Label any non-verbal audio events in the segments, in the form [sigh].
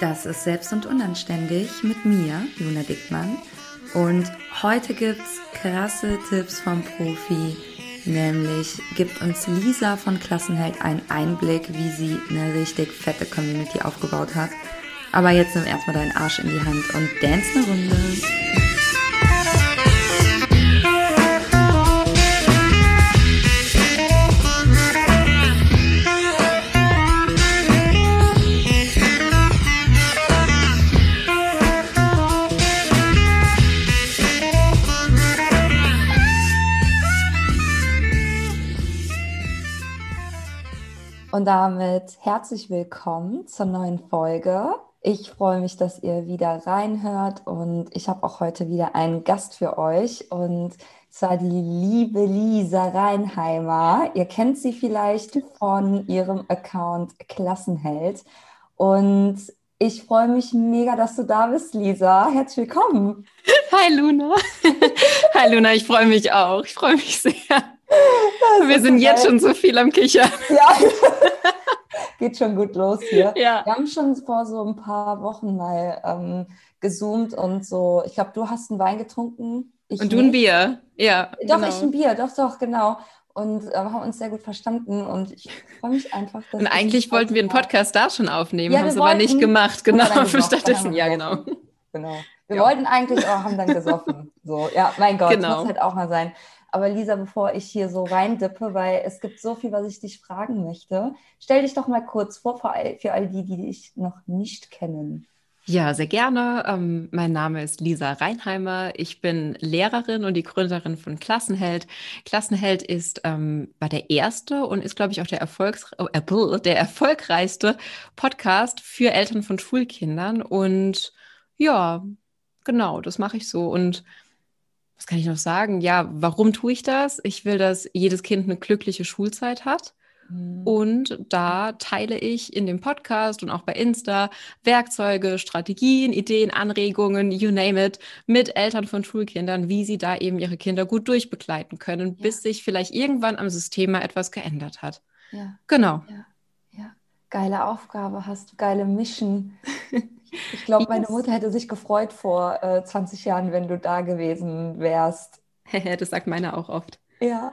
Das ist Selbst und Unanständig mit mir, Luna Dickmann. Und heute gibt's krasse Tipps vom Profi. Nämlich gibt uns Lisa von Klassenheld einen Einblick, wie sie eine richtig fette Community aufgebaut hat. Aber jetzt nimm erstmal deinen Arsch in die Hand und dance eine Runde. Und damit herzlich willkommen zur neuen Folge. Ich freue mich, dass ihr wieder reinhört und ich habe auch heute wieder einen Gast für euch und zwar die liebe Lisa Reinheimer. Ihr kennt sie vielleicht von ihrem Account Klassenheld und ich freue mich mega, dass du da bist, Lisa. Herzlich willkommen. Hi Luna. [laughs] Hi Luna, ich freue mich auch. Ich freue mich sehr. Wir sind jetzt schon so viel am Kichern. [laughs] Ja, [laughs] geht schon gut los hier. Ja. Wir haben schon vor so ein paar Wochen mal ähm, gezoomt und so. Ich glaube, du hast einen Wein getrunken. und du nicht. ein Bier, ja. Doch, genau. ich ein Bier, doch, doch, genau. Und äh, haben uns sehr gut verstanden und ich freue mich einfach. Dass und eigentlich wollten wir einen Podcast da schon aufnehmen, ja, haben es aber nicht gemacht, genau. [laughs] Stattdessen, ja, genau. Genau. Wir ja. wollten eigentlich auch, haben dann gesoffen. So, ja, mein Gott, genau. muss halt auch mal sein. Aber Lisa, bevor ich hier so reindippe, weil es gibt so viel, was ich dich fragen möchte, stell dich doch mal kurz vor für all, für all die, die dich noch nicht kennen. Ja, sehr gerne. Ähm, mein Name ist Lisa Reinheimer. Ich bin Lehrerin und die Gründerin von Klassenheld. Klassenheld ist ähm, war der erste und ist, glaube ich, auch der, Erfolgs äh, der erfolgreichste Podcast für Eltern von Schulkindern. Und ja, genau, das mache ich so. Und was kann ich noch sagen? Ja, warum tue ich das? Ich will, dass jedes Kind eine glückliche Schulzeit hat. Mhm. Und da teile ich in dem Podcast und auch bei Insta Werkzeuge, Strategien, Ideen, Anregungen, you name it, mit Eltern von Schulkindern, wie sie da eben ihre Kinder gut durchbegleiten können, ja. bis sich vielleicht irgendwann am System mal etwas geändert hat. Ja. Genau. Ja. ja. Geile Aufgabe hast du, geile Mission. [laughs] Ich glaube, meine Mutter hätte sich gefreut vor äh, 20 Jahren, wenn du da gewesen wärst. [laughs] das sagt meine auch oft. Ja,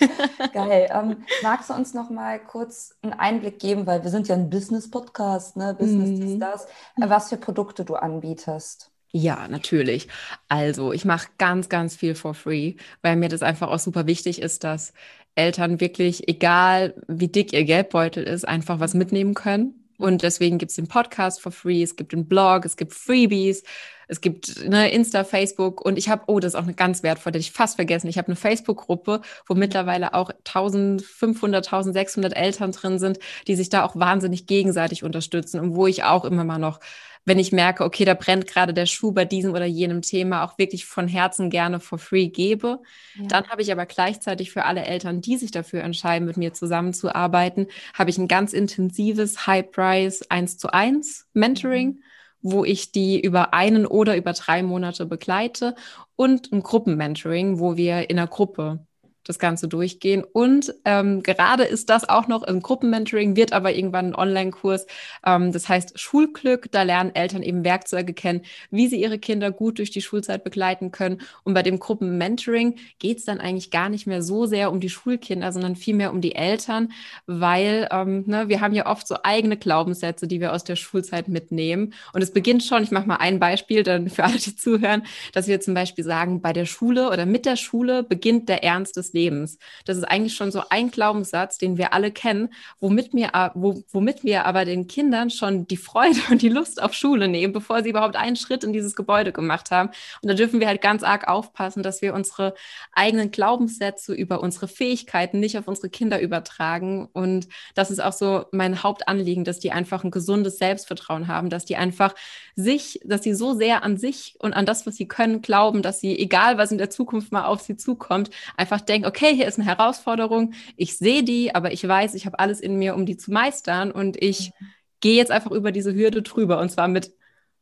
ja. [laughs] geil. Ähm, magst du uns noch mal kurz einen Einblick geben, weil wir sind ja ein Business-Podcast, ne? Business mhm. ist das, äh, was für Produkte du anbietest? Ja, natürlich. Also ich mache ganz, ganz viel for free, weil mir das einfach auch super wichtig ist, dass Eltern wirklich, egal wie dick ihr Geldbeutel ist, einfach was mitnehmen können und deswegen gibt es den Podcast for free, es gibt den Blog, es gibt Freebies, es gibt ne, Insta, Facebook und ich habe, oh, das ist auch eine ganz wertvolle, die ich fast vergessen. Ich habe eine Facebook-Gruppe, wo mittlerweile auch 1500, 1600 Eltern drin sind, die sich da auch wahnsinnig gegenseitig unterstützen und wo ich auch immer mal noch wenn ich merke, okay, da brennt gerade der Schuh bei diesem oder jenem Thema, auch wirklich von Herzen gerne for free gebe. Ja. Dann habe ich aber gleichzeitig für alle Eltern, die sich dafür entscheiden, mit mir zusammenzuarbeiten, habe ich ein ganz intensives High-Price 1 zu 1 Mentoring. Mhm wo ich die über einen oder über drei Monate begleite und ein Gruppenmentoring, wo wir in einer Gruppe das Ganze durchgehen. Und ähm, gerade ist das auch noch im Gruppenmentoring, wird aber irgendwann ein Online-Kurs. Ähm, das heißt Schulglück. Da lernen Eltern eben Werkzeuge kennen, wie sie ihre Kinder gut durch die Schulzeit begleiten können. Und bei dem Gruppenmentoring geht es dann eigentlich gar nicht mehr so sehr um die Schulkinder, sondern vielmehr um die Eltern, weil ähm, ne, wir haben ja oft so eigene Glaubenssätze, die wir aus der Schulzeit mitnehmen. Und es beginnt schon, ich mache mal ein Beispiel dann für alle, die zuhören, dass wir zum Beispiel sagen, bei der Schule oder mit der Schule beginnt der Ernst des Lebens. Lebens. Das ist eigentlich schon so ein Glaubenssatz, den wir alle kennen, womit wo, womit wir aber den Kindern schon die Freude und die Lust auf Schule nehmen, bevor sie überhaupt einen Schritt in dieses Gebäude gemacht haben. Und da dürfen wir halt ganz arg aufpassen, dass wir unsere eigenen Glaubenssätze über unsere Fähigkeiten nicht auf unsere Kinder übertragen. Und das ist auch so mein Hauptanliegen, dass die einfach ein gesundes Selbstvertrauen haben, dass die einfach sich, dass sie so sehr an sich und an das, was sie können, glauben, dass sie, egal was in der Zukunft mal auf sie zukommt, einfach denken, okay, hier ist eine Herausforderung, ich sehe die, aber ich weiß, ich habe alles in mir, um die zu meistern und ich mhm. gehe jetzt einfach über diese Hürde drüber und zwar mit,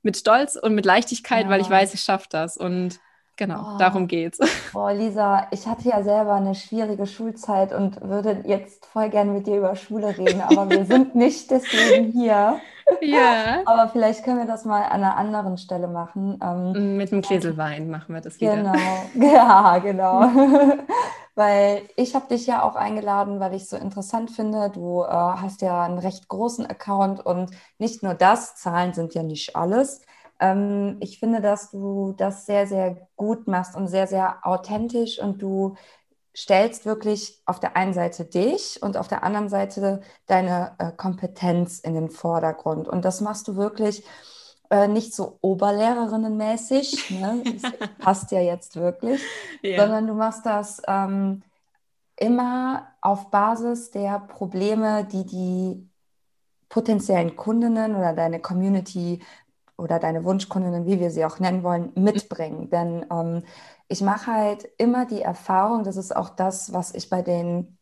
mit Stolz und mit Leichtigkeit, ja. weil ich weiß, ich schaffe das und Genau, oh. darum geht's. Boah, [laughs] Lisa, ich hatte ja selber eine schwierige Schulzeit und würde jetzt voll gerne mit dir über Schule reden, aber wir [laughs] sind nicht deswegen hier. Ja. [laughs] Aber vielleicht können wir das mal an einer anderen Stelle machen. Ähm, Mit einem Gläsel Wein machen wir das wieder. Genau, ja, genau. weil ich habe dich ja auch eingeladen, weil ich es so interessant finde. Du äh, hast ja einen recht großen Account und nicht nur das, Zahlen sind ja nicht alles. Ähm, ich finde, dass du das sehr, sehr gut machst und sehr, sehr authentisch und du stellst wirklich auf der einen Seite dich und auf der anderen Seite deine äh, Kompetenz in den Vordergrund. Und das machst du wirklich äh, nicht so Oberlehrerinnenmäßig, ne? [laughs] das passt ja jetzt wirklich, ja. sondern du machst das ähm, immer auf Basis der Probleme, die die potenziellen Kundinnen oder deine Community oder deine Wunschkundinnen, wie wir sie auch nennen wollen, mitbringen. Denn ähm, ich mache halt immer die Erfahrung, das ist auch das, was ich bei den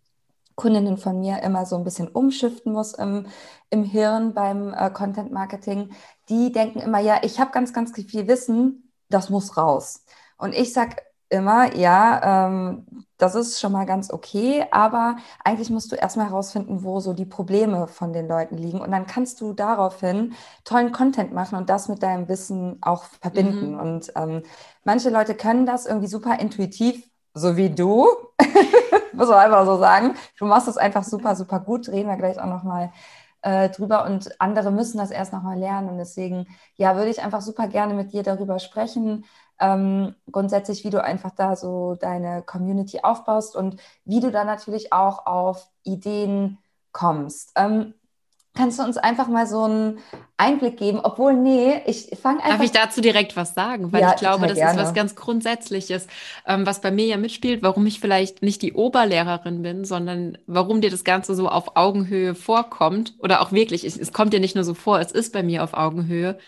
Kundinnen von mir immer so ein bisschen umschiften muss im, im Hirn beim äh, Content Marketing. Die denken immer, ja, ich habe ganz, ganz viel Wissen, das muss raus. Und ich sage immer, ja, ähm, das ist schon mal ganz okay, aber eigentlich musst du erstmal herausfinden, wo so die Probleme von den Leuten liegen. Und dann kannst du daraufhin tollen Content machen und das mit deinem Wissen auch verbinden. Mhm. Und ähm, manche Leute können das irgendwie super intuitiv, so wie du. [laughs] Muss man einfach so sagen. Du machst das einfach super, super gut. Reden wir gleich auch nochmal äh, drüber und andere müssen das erst nochmal lernen. Und deswegen, ja, würde ich einfach super gerne mit dir darüber sprechen, ähm, grundsätzlich, wie du einfach da so deine Community aufbaust und wie du da natürlich auch auf Ideen kommst. Ähm, Kannst du uns einfach mal so einen Einblick geben? Obwohl, nee, ich fange einfach. Darf ich dazu direkt was sagen? Weil ja, ich glaube, das gerne. ist was ganz Grundsätzliches, ähm, was bei mir ja mitspielt, warum ich vielleicht nicht die Oberlehrerin bin, sondern warum dir das Ganze so auf Augenhöhe vorkommt. Oder auch wirklich, es, es kommt dir nicht nur so vor, es ist bei mir auf Augenhöhe.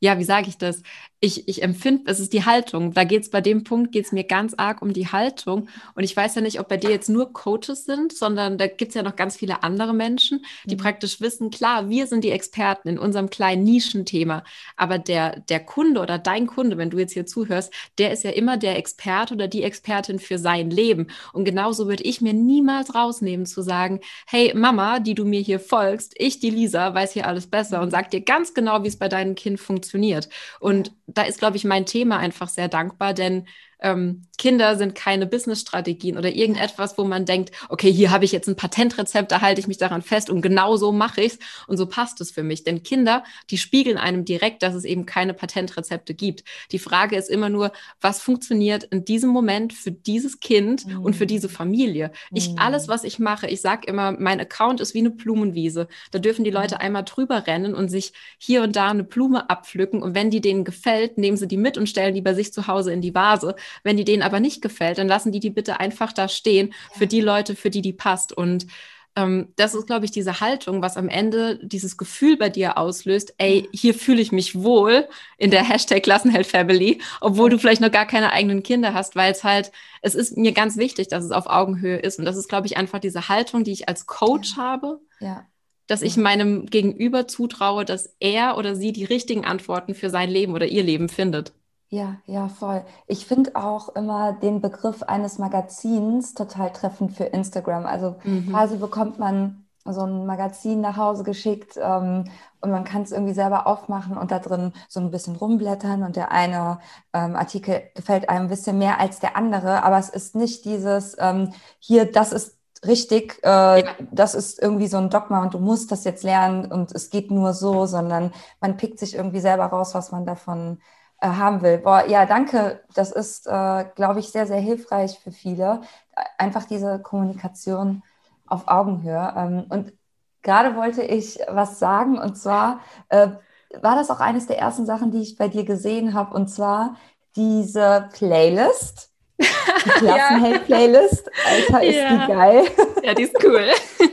Ja, wie sage ich das? Ich, ich empfinde, es ist die Haltung. Da geht es bei dem Punkt, geht es mir ganz arg um die Haltung. Und ich weiß ja nicht, ob bei dir jetzt nur Coaches sind, sondern da gibt es ja noch ganz viele andere Menschen, die mhm. praktisch wissen, klar, wir sind die Experten in unserem kleinen Nischenthema. Aber der, der Kunde oder dein Kunde, wenn du jetzt hier zuhörst, der ist ja immer der Experte oder die Expertin für sein Leben. Und genauso würde ich mir niemals rausnehmen zu sagen, hey Mama, die du mir hier folgst, ich, die Lisa, weiß hier alles besser und mhm. sag dir ganz genau, wie es bei deinem Kind funktioniert. Und da ist, glaube ich, mein Thema einfach sehr dankbar, denn ähm, Kinder sind keine Business-Strategien oder irgendetwas, wo man denkt, okay, hier habe ich jetzt ein Patentrezept, da halte ich mich daran fest und genau so mache ich es und so passt es für mich. Denn Kinder, die spiegeln einem direkt, dass es eben keine Patentrezepte gibt. Die Frage ist immer nur, was funktioniert in diesem Moment für dieses Kind mhm. und für diese Familie. Ich, mhm. alles, was ich mache, ich sage immer, mein Account ist wie eine Blumenwiese. Da dürfen die Leute mhm. einmal drüber rennen und sich hier und da eine Blume abpflücken und wenn die denen gefällt, nehmen sie die mit und stellen die bei sich zu Hause in die Vase. Wenn die denen aber nicht gefällt, dann lassen die die bitte einfach da stehen für die Leute, für die die passt. Und ähm, das ist, glaube ich, diese Haltung, was am Ende dieses Gefühl bei dir auslöst, ey, hier fühle ich mich wohl in der Hashtag Klassenheld Family, obwohl du vielleicht noch gar keine eigenen Kinder hast, weil es halt, es ist mir ganz wichtig, dass es auf Augenhöhe ist. Und das ist, glaube ich, einfach diese Haltung, die ich als Coach ja. habe. Ja dass ich meinem Gegenüber zutraue, dass er oder sie die richtigen Antworten für sein Leben oder ihr Leben findet. Ja, ja, voll. Ich finde auch immer den Begriff eines Magazins total treffend für Instagram. Also mhm. quasi bekommt man so ein Magazin nach Hause geschickt ähm, und man kann es irgendwie selber aufmachen und da drin so ein bisschen rumblättern und der eine ähm, Artikel gefällt einem ein bisschen mehr als der andere, aber es ist nicht dieses ähm, hier, das ist richtig, äh, ja. das ist irgendwie so ein Dogma und du musst das jetzt lernen und es geht nur so, sondern man pickt sich irgendwie selber raus, was man davon äh, haben will. Boah, ja, danke. Das ist, äh, glaube ich, sehr, sehr hilfreich für viele. Einfach diese Kommunikation auf Augenhöhe. Ähm, und gerade wollte ich was sagen, und zwar äh, war das auch eines der ersten Sachen, die ich bei dir gesehen habe, und zwar diese Playlist. Die [laughs] Klassenheld-Playlist. Alter, ist ja. die geil. Ja, die ist cool.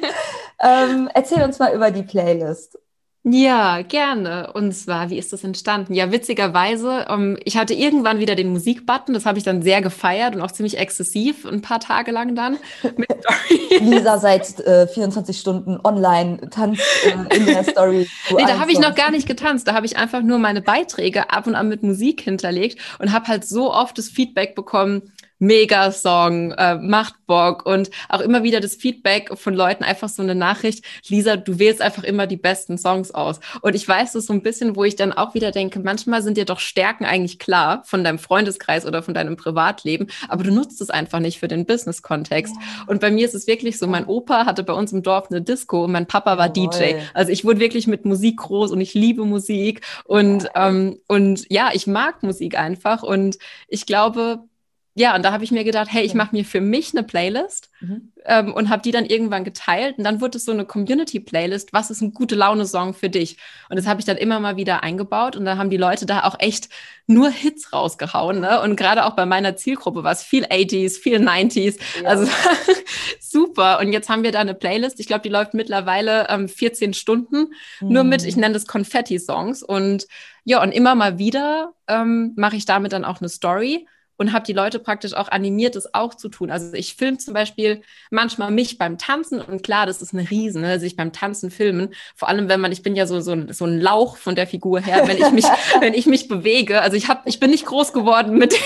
[laughs] ähm, erzähl uns mal über die Playlist. Ja, gerne. Und zwar, wie ist das entstanden? Ja, witzigerweise, um, ähm, ich hatte irgendwann wieder den Musikbutton, das habe ich dann sehr gefeiert und auch ziemlich exzessiv, ein paar Tage lang dann. [laughs] Lisa seit äh, 24 Stunden online tanzt äh, in der Story. Nee, da habe ich noch gar nicht getanzt, da habe ich einfach nur meine Beiträge ab und an mit Musik hinterlegt und habe halt so oft das Feedback bekommen, mega Song, äh, macht Bock und auch immer wieder das Feedback von Leuten, einfach so eine Nachricht, Lisa, du wählst einfach immer die besten Songs aus. Und ich weiß das so ein bisschen, wo ich dann auch wieder denke, manchmal sind dir doch Stärken eigentlich klar von deinem Freundeskreis oder von deinem Privatleben, aber du nutzt es einfach nicht für den Business-Kontext. Und bei mir ist es wirklich so, mein Opa hatte bei uns im Dorf eine Disco und mein Papa war Jawohl. DJ. Also ich wurde wirklich mit Musik groß und ich liebe Musik und, ähm, und ja, ich mag Musik einfach und ich glaube, ja, und da habe ich mir gedacht, hey, ich mache mir für mich eine Playlist mhm. ähm, und habe die dann irgendwann geteilt. Und dann wurde es so eine Community-Playlist, was ist ein gute Laune-Song für dich? Und das habe ich dann immer mal wieder eingebaut. Und dann haben die Leute da auch echt nur Hits rausgehauen. Ne? Und gerade auch bei meiner Zielgruppe war es viel 80s, viel 90s. Ja. Also [laughs] super. Und jetzt haben wir da eine Playlist. Ich glaube, die läuft mittlerweile ähm, 14 Stunden. Mhm. Nur mit, ich nenne das Konfetti-Songs. Und ja, und immer mal wieder ähm, mache ich damit dann auch eine Story und habe die Leute praktisch auch animiert, das auch zu tun. Also ich filme zum Beispiel manchmal mich beim Tanzen und klar, das ist eine Riesen, ne, sich beim Tanzen filmen. Vor allem, wenn man, ich bin ja so, so, so ein Lauch von der Figur her, wenn ich mich, [laughs] wenn ich mich bewege. Also ich habe, ich bin nicht groß geworden mit der,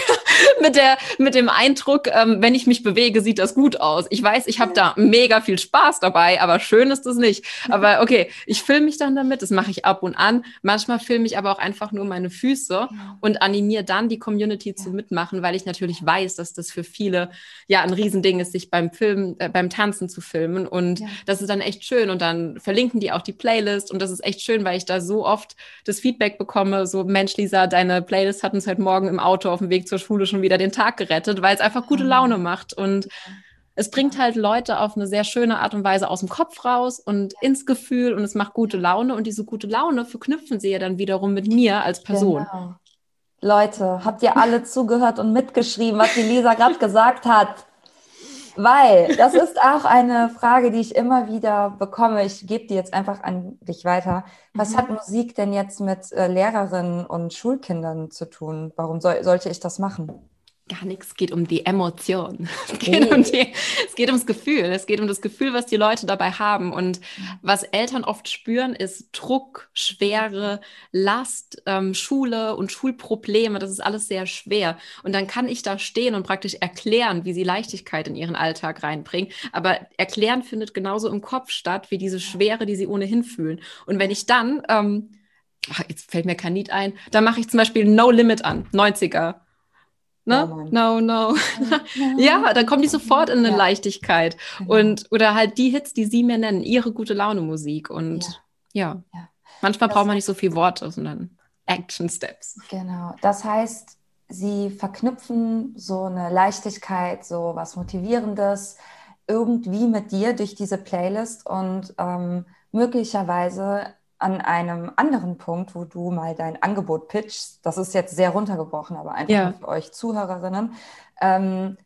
mit der, mit dem Eindruck, ähm, wenn ich mich bewege, sieht das gut aus. Ich weiß, ich habe da mega viel Spaß dabei, aber schön ist es nicht. Aber [laughs] okay, ich filme mich dann damit, das mache ich ab und an. Manchmal filme ich aber auch einfach nur meine Füße und animiere dann die Community zu mitmachen machen, weil ich natürlich weiß, dass das für viele ja ein Riesending ist, sich beim Filmen, äh, beim Tanzen zu filmen. Und ja. das ist dann echt schön. Und dann verlinken die auch die Playlist. Und das ist echt schön, weil ich da so oft das Feedback bekomme: so, Mensch, Lisa, deine Playlist hat uns heute Morgen im Auto auf dem Weg zur Schule schon wieder den Tag gerettet, weil es einfach gute ah. Laune macht. Und es bringt halt Leute auf eine sehr schöne Art und Weise aus dem Kopf raus und ins Gefühl und es macht gute Laune und diese gute Laune verknüpfen sie ja dann wiederum mit mir als Person. Genau. Leute, habt ihr alle zugehört und mitgeschrieben, was die Lisa gerade gesagt hat? Weil das ist auch eine Frage, die ich immer wieder bekomme. Ich gebe die jetzt einfach an dich weiter. Was mhm. hat Musik denn jetzt mit äh, Lehrerinnen und Schulkindern zu tun? Warum soll, sollte ich das machen? Gar nichts. Es geht um die Emotion. [laughs] Es geht, um die, es geht ums Gefühl. Es geht um das Gefühl, was die Leute dabei haben. Und was Eltern oft spüren, ist Druck, Schwere, Last, ähm, Schule und Schulprobleme. Das ist alles sehr schwer. Und dann kann ich da stehen und praktisch erklären, wie sie Leichtigkeit in ihren Alltag reinbringen. Aber erklären findet genauso im Kopf statt, wie diese Schwere, die sie ohnehin fühlen. Und wenn ich dann, ähm, ach, jetzt fällt mir kein Lied ein, dann mache ich zum Beispiel No Limit an, 90er. Ne? No, no. ja, [laughs] dann kommen die sofort in eine ja. Leichtigkeit. Genau. Und, oder halt die Hits, die sie mir nennen, ihre gute Laune Musik. Und ja, ja. ja. manchmal das braucht man nicht so viel Worte, sondern Action Steps. Genau. Das heißt, sie verknüpfen so eine Leichtigkeit, so was Motivierendes irgendwie mit dir durch diese Playlist und ähm, möglicherweise an einem anderen Punkt, wo du mal dein Angebot pitchst, das ist jetzt sehr runtergebrochen, aber einfach ja. für euch Zuhörerinnen, ähm,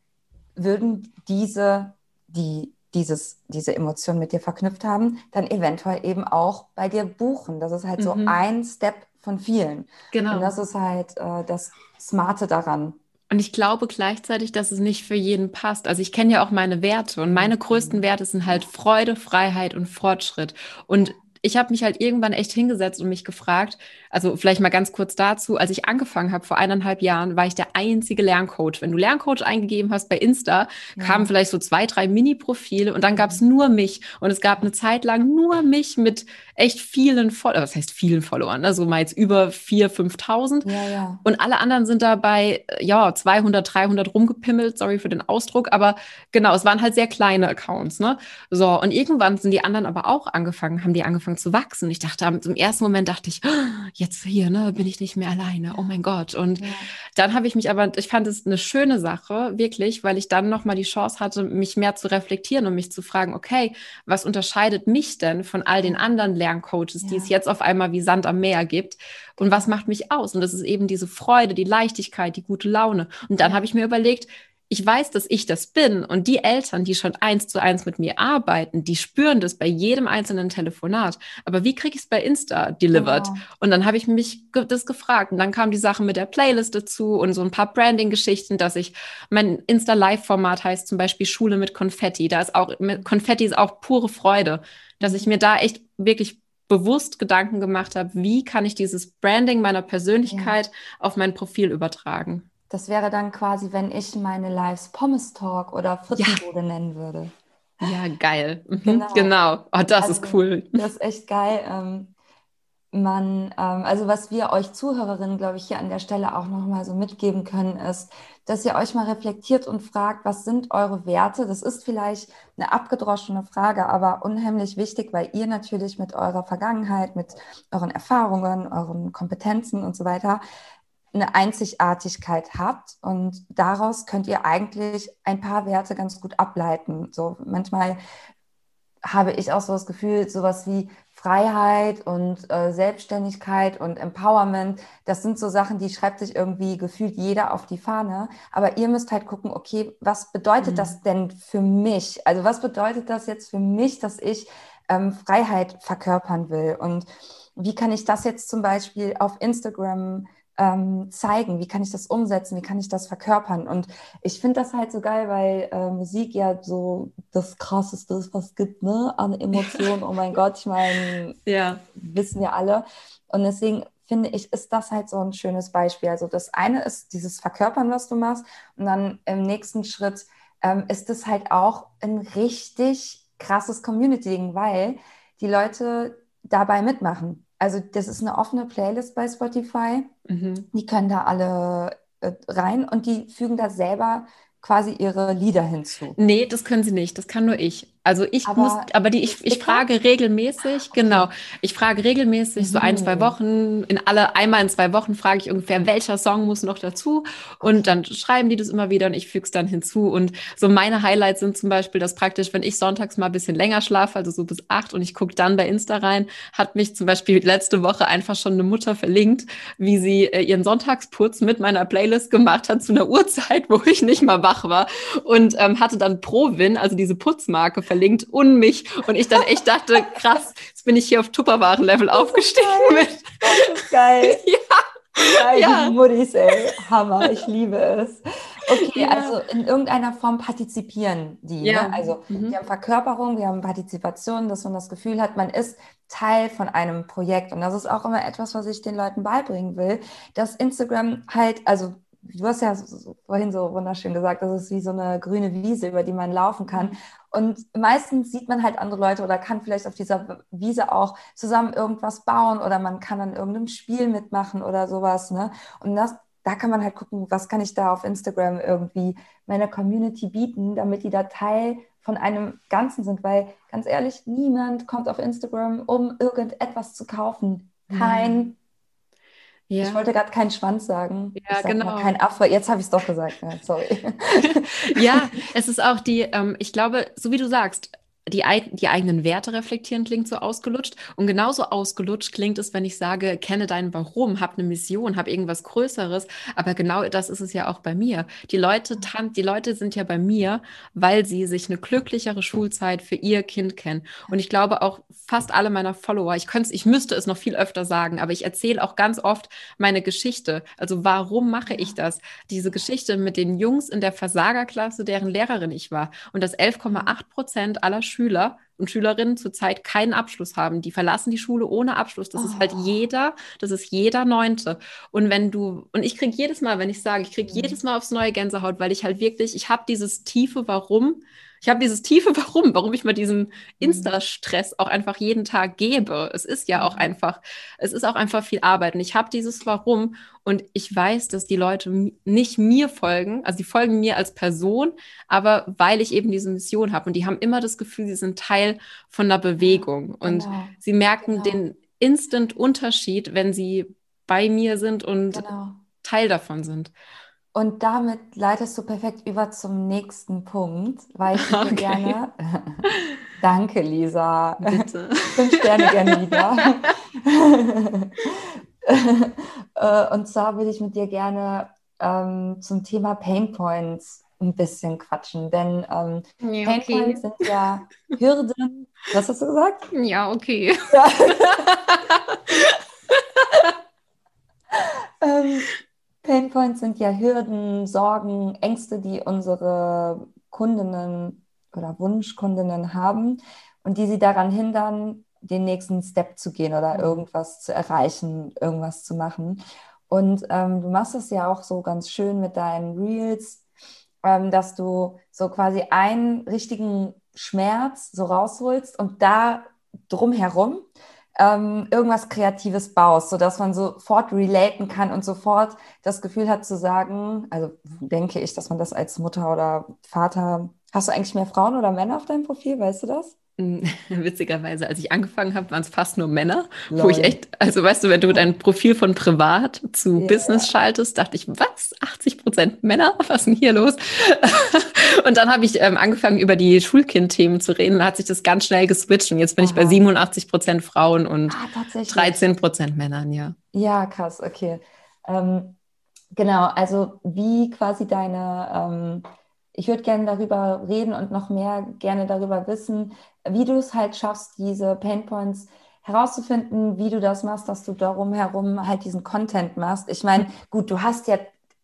würden diese, die dieses, diese Emotion mit dir verknüpft haben, dann eventuell eben auch bei dir buchen. Das ist halt mhm. so ein Step von vielen. Genau. Und das ist halt äh, das Smarte daran. Und ich glaube gleichzeitig, dass es nicht für jeden passt. Also ich kenne ja auch meine Werte und meine größten mhm. Werte sind halt Freude, Freiheit und Fortschritt. Und ich habe mich halt irgendwann echt hingesetzt und mich gefragt, also vielleicht mal ganz kurz dazu, als ich angefangen habe vor eineinhalb Jahren, war ich der einzige Lerncoach. Wenn du Lerncoach eingegeben hast bei Insta, ja. kamen vielleicht so zwei, drei Mini-Profile und dann gab es nur mich. Und es gab eine Zeit lang nur mich mit echt vielen Followern, was heißt vielen Followern, ne? so mal jetzt über 4.000, 5.000. Ja, ja. Und alle anderen sind dabei, ja, 200, 300 rumgepimmelt, sorry für den Ausdruck, aber genau, es waren halt sehr kleine Accounts. Ne? So, und irgendwann sind die anderen aber auch angefangen, haben die angefangen angefangen zu wachsen. Ich dachte, im ersten Moment dachte ich, oh, jetzt hier, ne, bin ich nicht mehr alleine. Oh mein Gott. Und ja. Dann habe ich mich aber, ich fand es eine schöne Sache, wirklich, weil ich dann nochmal die Chance hatte, mich mehr zu reflektieren und mich zu fragen, okay, was unterscheidet mich denn von all den anderen Lerncoaches, ja. die es jetzt auf einmal wie Sand am Meer gibt? Und was macht mich aus? Und das ist eben diese Freude, die Leichtigkeit, die gute Laune. Und dann habe ich mir überlegt, ich weiß, dass ich das bin und die Eltern, die schon eins zu eins mit mir arbeiten, die spüren das bei jedem einzelnen Telefonat. Aber wie kriege ich es bei Insta delivered? Genau. Und dann habe ich mich das gefragt und dann kam die Sache mit der Playlist dazu und so ein paar Branding-Geschichten, dass ich mein Insta-Live-Format heißt zum Beispiel Schule mit Konfetti. Da ist auch Konfetti ist auch pure Freude, dass ich mir da echt wirklich bewusst Gedanken gemacht habe, wie kann ich dieses Branding meiner Persönlichkeit ja. auf mein Profil übertragen. Das wäre dann quasi, wenn ich meine Lives Pommes Talk oder Frittenbude ja. nennen würde. Ja, geil. Mhm, genau. genau. Oh, das also, ist cool. Das ist echt geil. Ähm, man, ähm, also was wir euch Zuhörerinnen, glaube ich, hier an der Stelle auch nochmal so mitgeben können, ist, dass ihr euch mal reflektiert und fragt, was sind eure Werte? Das ist vielleicht eine abgedroschene Frage, aber unheimlich wichtig, weil ihr natürlich mit eurer Vergangenheit, mit euren Erfahrungen, euren Kompetenzen und so weiter eine Einzigartigkeit habt und daraus könnt ihr eigentlich ein paar Werte ganz gut ableiten. So manchmal habe ich auch so das Gefühl, sowas wie Freiheit und äh, Selbstständigkeit und Empowerment, das sind so Sachen, die schreibt sich irgendwie gefühlt jeder auf die Fahne. Aber ihr müsst halt gucken, okay, was bedeutet mhm. das denn für mich? Also was bedeutet das jetzt für mich, dass ich ähm, Freiheit verkörpern will? Und wie kann ich das jetzt zum Beispiel auf Instagram ähm, zeigen? Wie kann ich das umsetzen? Wie kann ich das verkörpern? Und ich finde das halt so geil, weil äh, Musik ja so das Krasseste ist, was es gibt, ne? An Emotionen. Oh mein Gott, ich meine, [laughs] ja. wissen wir alle. Und deswegen finde ich, ist das halt so ein schönes Beispiel. Also das eine ist dieses Verkörpern, was du machst. Und dann im nächsten Schritt ähm, ist es halt auch ein richtig krasses Community-Ding, weil die Leute dabei mitmachen. Also das ist eine offene Playlist bei Spotify. Mhm. Die können da alle äh, rein und die fügen da selber quasi ihre Lieder hinzu. Nee, das können sie nicht. Das kann nur ich. Also ich aber muss, aber die, ich, ich frage regelmäßig, okay. genau, ich frage regelmäßig, mhm. so ein, zwei mhm. Wochen, in alle, einmal in zwei Wochen frage ich ungefähr, welcher Song muss noch dazu? Und dann schreiben die das immer wieder und ich füge es dann hinzu. Und so meine Highlights sind zum Beispiel, dass praktisch, wenn ich sonntags mal ein bisschen länger schlafe, also so bis acht und ich gucke dann bei Insta rein, hat mich zum Beispiel letzte Woche einfach schon eine Mutter verlinkt, wie sie äh, ihren Sonntagsputz mit meiner Playlist gemacht hat zu einer [laughs] Uhrzeit, wo ich nicht mal wach war und ähm, hatte dann Pro-Win, also diese Putzmarke verlinkt und mich. Und ich dann echt dachte, [laughs] krass, jetzt bin ich hier auf Tupperwaren-Level aufgestiegen. Geil. Das ist geil. [laughs] ja. Geil, ja. Muttis, ey. Hammer, ich liebe es. Okay, ja. also in irgendeiner Form partizipieren die. Ne? Ja. Ne? Also mhm. wir haben Verkörperung, wir haben Partizipation, dass man das Gefühl hat, man ist Teil von einem Projekt. Und das ist auch immer etwas, was ich den Leuten beibringen will, dass Instagram halt, also du hast ja vorhin so wunderschön gesagt, das ist wie so eine grüne Wiese, über die man laufen kann. Mhm. Und meistens sieht man halt andere Leute oder kann vielleicht auf dieser Wiese auch zusammen irgendwas bauen oder man kann an irgendeinem Spiel mitmachen oder sowas. Ne? Und das, da kann man halt gucken, was kann ich da auf Instagram irgendwie meiner Community bieten, damit die da Teil von einem Ganzen sind. Weil ganz ehrlich, niemand kommt auf Instagram, um irgendetwas zu kaufen. Kein ja. Ich wollte gerade keinen Schwanz sagen. Ja, genau. kein Affe. Jetzt habe ich es doch gesagt. Ja, sorry. [laughs] ja, [laughs] es ist auch die, ähm, ich glaube, so wie du sagst, die, die eigenen Werte reflektieren klingt so ausgelutscht. Und genauso ausgelutscht klingt es, wenn ich sage, kenne dein Warum, hab eine Mission, hab irgendwas Größeres. Aber genau das ist es ja auch bei mir. Die Leute, die Leute sind ja bei mir, weil sie sich eine glücklichere Schulzeit für ihr Kind kennen. Und ich glaube auch fast alle meiner Follower, ich könnte ich müsste es noch viel öfter sagen, aber ich erzähle auch ganz oft meine Geschichte. Also warum mache ich das? Diese Geschichte mit den Jungs in der Versagerklasse, deren Lehrerin ich war. Und das 11,8 Prozent aller Schüler und Schülerinnen zurzeit keinen Abschluss haben. Die verlassen die Schule ohne Abschluss. Das oh. ist halt oh. jeder, das ist jeder Neunte. Und wenn du, und ich kriege jedes Mal, wenn ich sage, ich kriege mhm. jedes Mal aufs neue Gänsehaut, weil ich halt wirklich, ich habe dieses tiefe Warum, ich habe dieses tiefe Warum, warum ich mir diesen mhm. Insta-Stress auch einfach jeden Tag gebe. Es ist ja auch einfach, es ist auch einfach viel Arbeit. Und ich habe dieses Warum und ich weiß, dass die Leute nicht mir folgen, also die folgen mir als Person, aber weil ich eben diese Mission habe. Und die haben immer das Gefühl, sie sind Teil von einer Bewegung. Und genau. sie merken genau. den Instant-Unterschied, wenn sie bei mir sind und genau. Teil davon sind. Und damit leitest du perfekt über zum nächsten Punkt, weil ich [laughs] okay. gerne. [laughs] Danke, Lisa. Bitte. [laughs] Fünf Sterne gerne wieder. Äh, und zwar würde ich mit dir gerne ähm, zum Thema Pain Points ein bisschen quatschen, denn ähm, ja, Pain okay. Points sind ja Hürden. Was hast du gesagt? Ja, okay. Ja. [laughs] [laughs] ähm, Painpoints sind ja Hürden, Sorgen, Ängste, die unsere Kundinnen oder Wunschkundinnen haben und die sie daran hindern, den nächsten Step zu gehen oder irgendwas zu erreichen, irgendwas zu machen. Und ähm, du machst es ja auch so ganz schön mit deinen Reels, ähm, dass du so quasi einen richtigen Schmerz so rausholst und da drumherum ähm, irgendwas Kreatives baust, sodass man sofort relaten kann und sofort das Gefühl hat zu sagen, also denke ich, dass man das als Mutter oder Vater, hast du eigentlich mehr Frauen oder Männer auf deinem Profil, weißt du das? [laughs] Witzigerweise, als ich angefangen habe, waren es fast nur Männer, Lol. wo ich echt, also weißt du, wenn du dein Profil von privat zu yeah. Business schaltest, dachte ich, was? 80 Prozent Männer? [laughs] Was ist denn hier los? [laughs] und dann habe ich ähm, angefangen, über die Schulkind-Themen zu reden und hat sich das ganz schnell geswitcht und jetzt bin Aha. ich bei 87 Prozent Frauen und ah, 13 Prozent Männern, ja. Ja, krass, okay. Ähm, genau, also wie quasi deine, ähm, ich würde gerne darüber reden und noch mehr gerne darüber wissen, wie du es halt schaffst, diese Painpoints herauszufinden, wie du das machst, dass du darum herum halt diesen Content machst. Ich meine, gut, du hast ja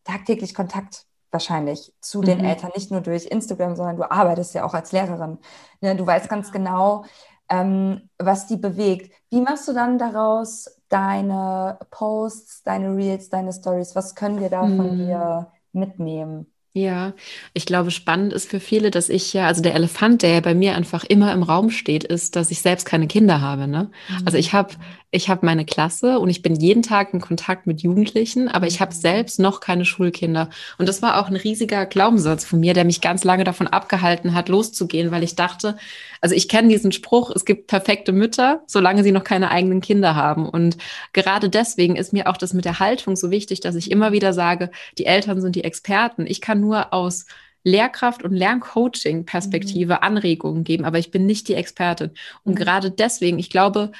tagtäglich Kontakt wahrscheinlich zu den mhm. Eltern, nicht nur durch Instagram, sondern du arbeitest ja auch als Lehrerin. Ne, du weißt ganz genau, ähm, was die bewegt. Wie machst du dann daraus deine Posts, deine Reels, deine Stories? Was können wir da mhm. von dir mitnehmen? Ja, ich glaube, spannend ist für viele, dass ich ja, also der Elefant, der ja bei mir einfach immer im Raum steht, ist, dass ich selbst keine Kinder habe. Ne? Mhm. Also ich habe ich habe meine Klasse und ich bin jeden Tag in Kontakt mit Jugendlichen, aber ich habe mhm. selbst noch keine Schulkinder. Und das war auch ein riesiger Glaubenssatz von mir, der mich ganz lange davon abgehalten hat, loszugehen, weil ich dachte, also ich kenne diesen Spruch, es gibt perfekte Mütter, solange sie noch keine eigenen Kinder haben. Und gerade deswegen ist mir auch das mit der Haltung so wichtig, dass ich immer wieder sage, die Eltern sind die Experten. Ich kann nur aus Lehrkraft und Lerncoaching-Perspektive mhm. Anregungen geben, aber ich bin nicht die Expertin. Und mhm. gerade deswegen, ich glaube,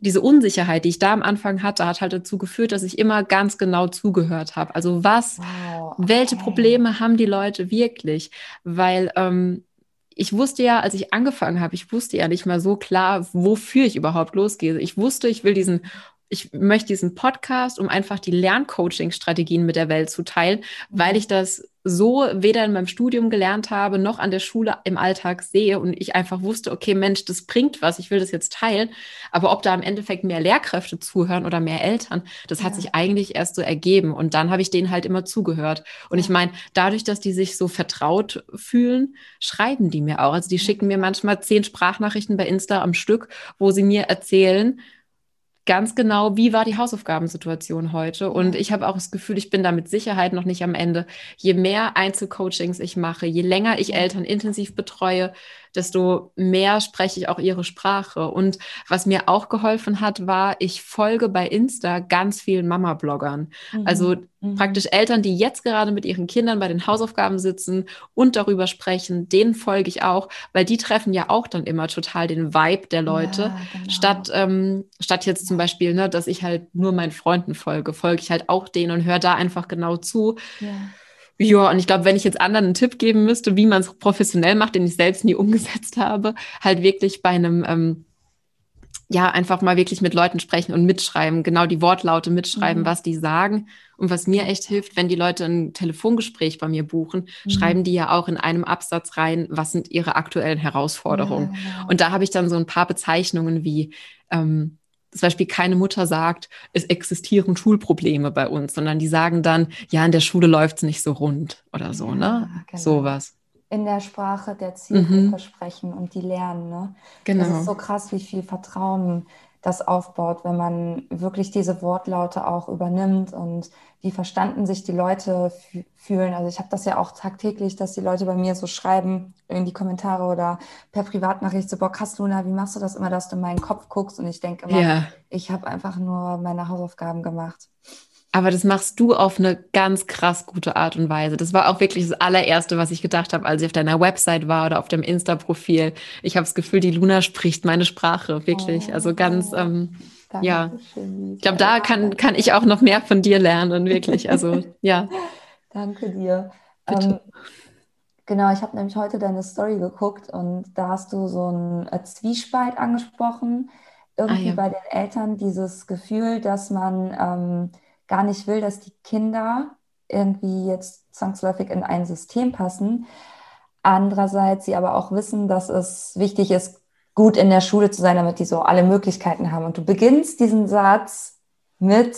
diese Unsicherheit, die ich da am Anfang hatte, hat halt dazu geführt, dass ich immer ganz genau zugehört habe. Also was, wow, okay. welche Probleme haben die Leute wirklich? Weil ähm, ich wusste ja, als ich angefangen habe, ich wusste ja nicht mal so klar, wofür ich überhaupt losgehe. Ich wusste, ich will diesen ich möchte diesen Podcast, um einfach die Lerncoaching-Strategien mit der Welt zu teilen, weil ich das so weder in meinem Studium gelernt habe, noch an der Schule im Alltag sehe und ich einfach wusste, okay, Mensch, das bringt was, ich will das jetzt teilen. Aber ob da im Endeffekt mehr Lehrkräfte zuhören oder mehr Eltern, das ja. hat sich eigentlich erst so ergeben. Und dann habe ich denen halt immer zugehört. Und ja. ich meine, dadurch, dass die sich so vertraut fühlen, schreiben die mir auch. Also die schicken mir manchmal zehn Sprachnachrichten bei Insta am Stück, wo sie mir erzählen, ganz genau, wie war die Hausaufgabensituation heute. Und ich habe auch das Gefühl, ich bin da mit Sicherheit noch nicht am Ende. Je mehr Einzelcoachings ich mache, je länger ich Eltern intensiv betreue, desto mehr spreche ich auch ihre Sprache. Und was mir auch geholfen hat, war, ich folge bei Insta ganz vielen Mama-Bloggern. Mhm. Also mhm. praktisch Eltern, die jetzt gerade mit ihren Kindern bei den Hausaufgaben sitzen und darüber sprechen, denen folge ich auch, weil die treffen ja auch dann immer total den Vibe der Leute. Ja, genau. Statt, ähm, statt jetzt zum Beispiel, ne, dass ich halt nur meinen Freunden folge, folge ich halt auch denen und höre da einfach genau zu. Ja. Ja, und ich glaube, wenn ich jetzt anderen einen Tipp geben müsste, wie man es professionell macht, den ich selbst nie [laughs] umgesetzt habe, halt wirklich bei einem, ähm, ja, einfach mal wirklich mit Leuten sprechen und mitschreiben, genau die Wortlaute mitschreiben, mhm. was die sagen. Und was mir echt hilft, wenn die Leute ein Telefongespräch bei mir buchen, mhm. schreiben die ja auch in einem Absatz rein, was sind ihre aktuellen Herausforderungen. Ja, ja. Und da habe ich dann so ein paar Bezeichnungen wie, ähm, zum Beispiel keine Mutter sagt, es existieren Schulprobleme bei uns, sondern die sagen dann, ja, in der Schule läuft es nicht so rund oder so, ne? ja? Genau. Sowas. In der Sprache der Zielgruppe mhm. sprechen und die lernen, ne? Genau. Das ist so krass, wie viel Vertrauen das aufbaut, wenn man wirklich diese Wortlaute auch übernimmt und wie verstanden sich die Leute fühlen. Also ich habe das ja auch tagtäglich, dass die Leute bei mir so schreiben in die Kommentare oder per Privatnachricht so, boah, krass, Luna, wie machst du das immer, dass du in meinen Kopf guckst? Und ich denke immer, ja. ich habe einfach nur meine Hausaufgaben gemacht. Aber das machst du auf eine ganz krass gute Art und Weise. Das war auch wirklich das allererste, was ich gedacht habe, als ich auf deiner Website war oder auf dem Insta-Profil. Ich habe das Gefühl, die Luna spricht meine Sprache, wirklich. Oh, also ganz, ähm, ja. Ich glaube, da kann, kann ich auch noch mehr von dir lernen, wirklich. Also, [laughs] ja. Danke dir. Ähm, genau, ich habe nämlich heute deine Story geguckt und da hast du so einen äh, Zwiespalt angesprochen. Irgendwie ah, ja. bei den Eltern dieses Gefühl, dass man ähm, gar nicht will, dass die Kinder irgendwie jetzt zwangsläufig in ein System passen. Andererseits sie aber auch wissen, dass es wichtig ist, gut in der Schule zu sein, damit die so alle Möglichkeiten haben. Und du beginnst diesen Satz mit,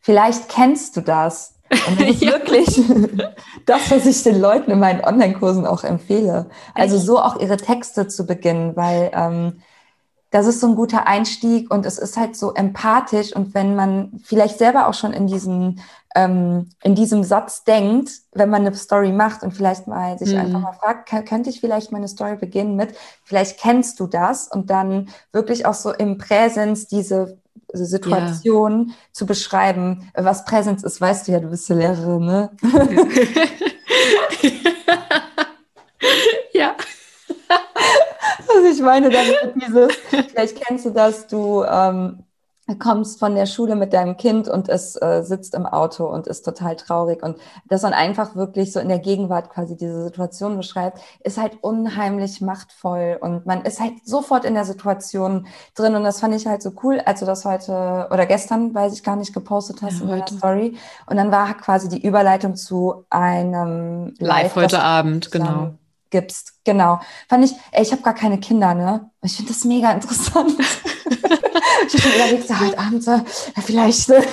vielleicht kennst du das. Und das [laughs] ist ja. wirklich [laughs] das, was ich den Leuten in meinen Online-Kursen auch empfehle. Also so auch ihre Texte zu beginnen, weil ähm, das ist so ein guter Einstieg und es ist halt so empathisch. Und wenn man vielleicht selber auch schon in diesem, ähm, in diesem Satz denkt, wenn man eine Story macht und vielleicht mal sich mhm. einfach mal fragt, könnte ich vielleicht meine Story beginnen mit, vielleicht kennst du das und dann wirklich auch so im Präsens diese Situation ja. zu beschreiben. Was Präsens ist, weißt du ja, du bist ja Lehrerin, ne? [laughs] [laughs] [laughs] Was ich meine damit dieses, [laughs] vielleicht kennst du das, du ähm, kommst von der Schule mit deinem Kind und es äh, sitzt im Auto und ist total traurig und dass man einfach wirklich so in der Gegenwart quasi diese Situation beschreibt, ist halt unheimlich machtvoll und man ist halt sofort in der Situation drin und das fand ich halt so cool, als du das heute oder gestern, weiß ich gar nicht, gepostet hast ja, in deiner Story und dann war quasi die Überleitung zu einem Live, Live heute Abend, genau gibst. Genau. Fand ich, ey, ich habe gar keine Kinder, ne? Ich finde das mega interessant. [laughs] ich habe mir überlegt, so, heute Abend, so, ja, vielleicht. Ne? [laughs]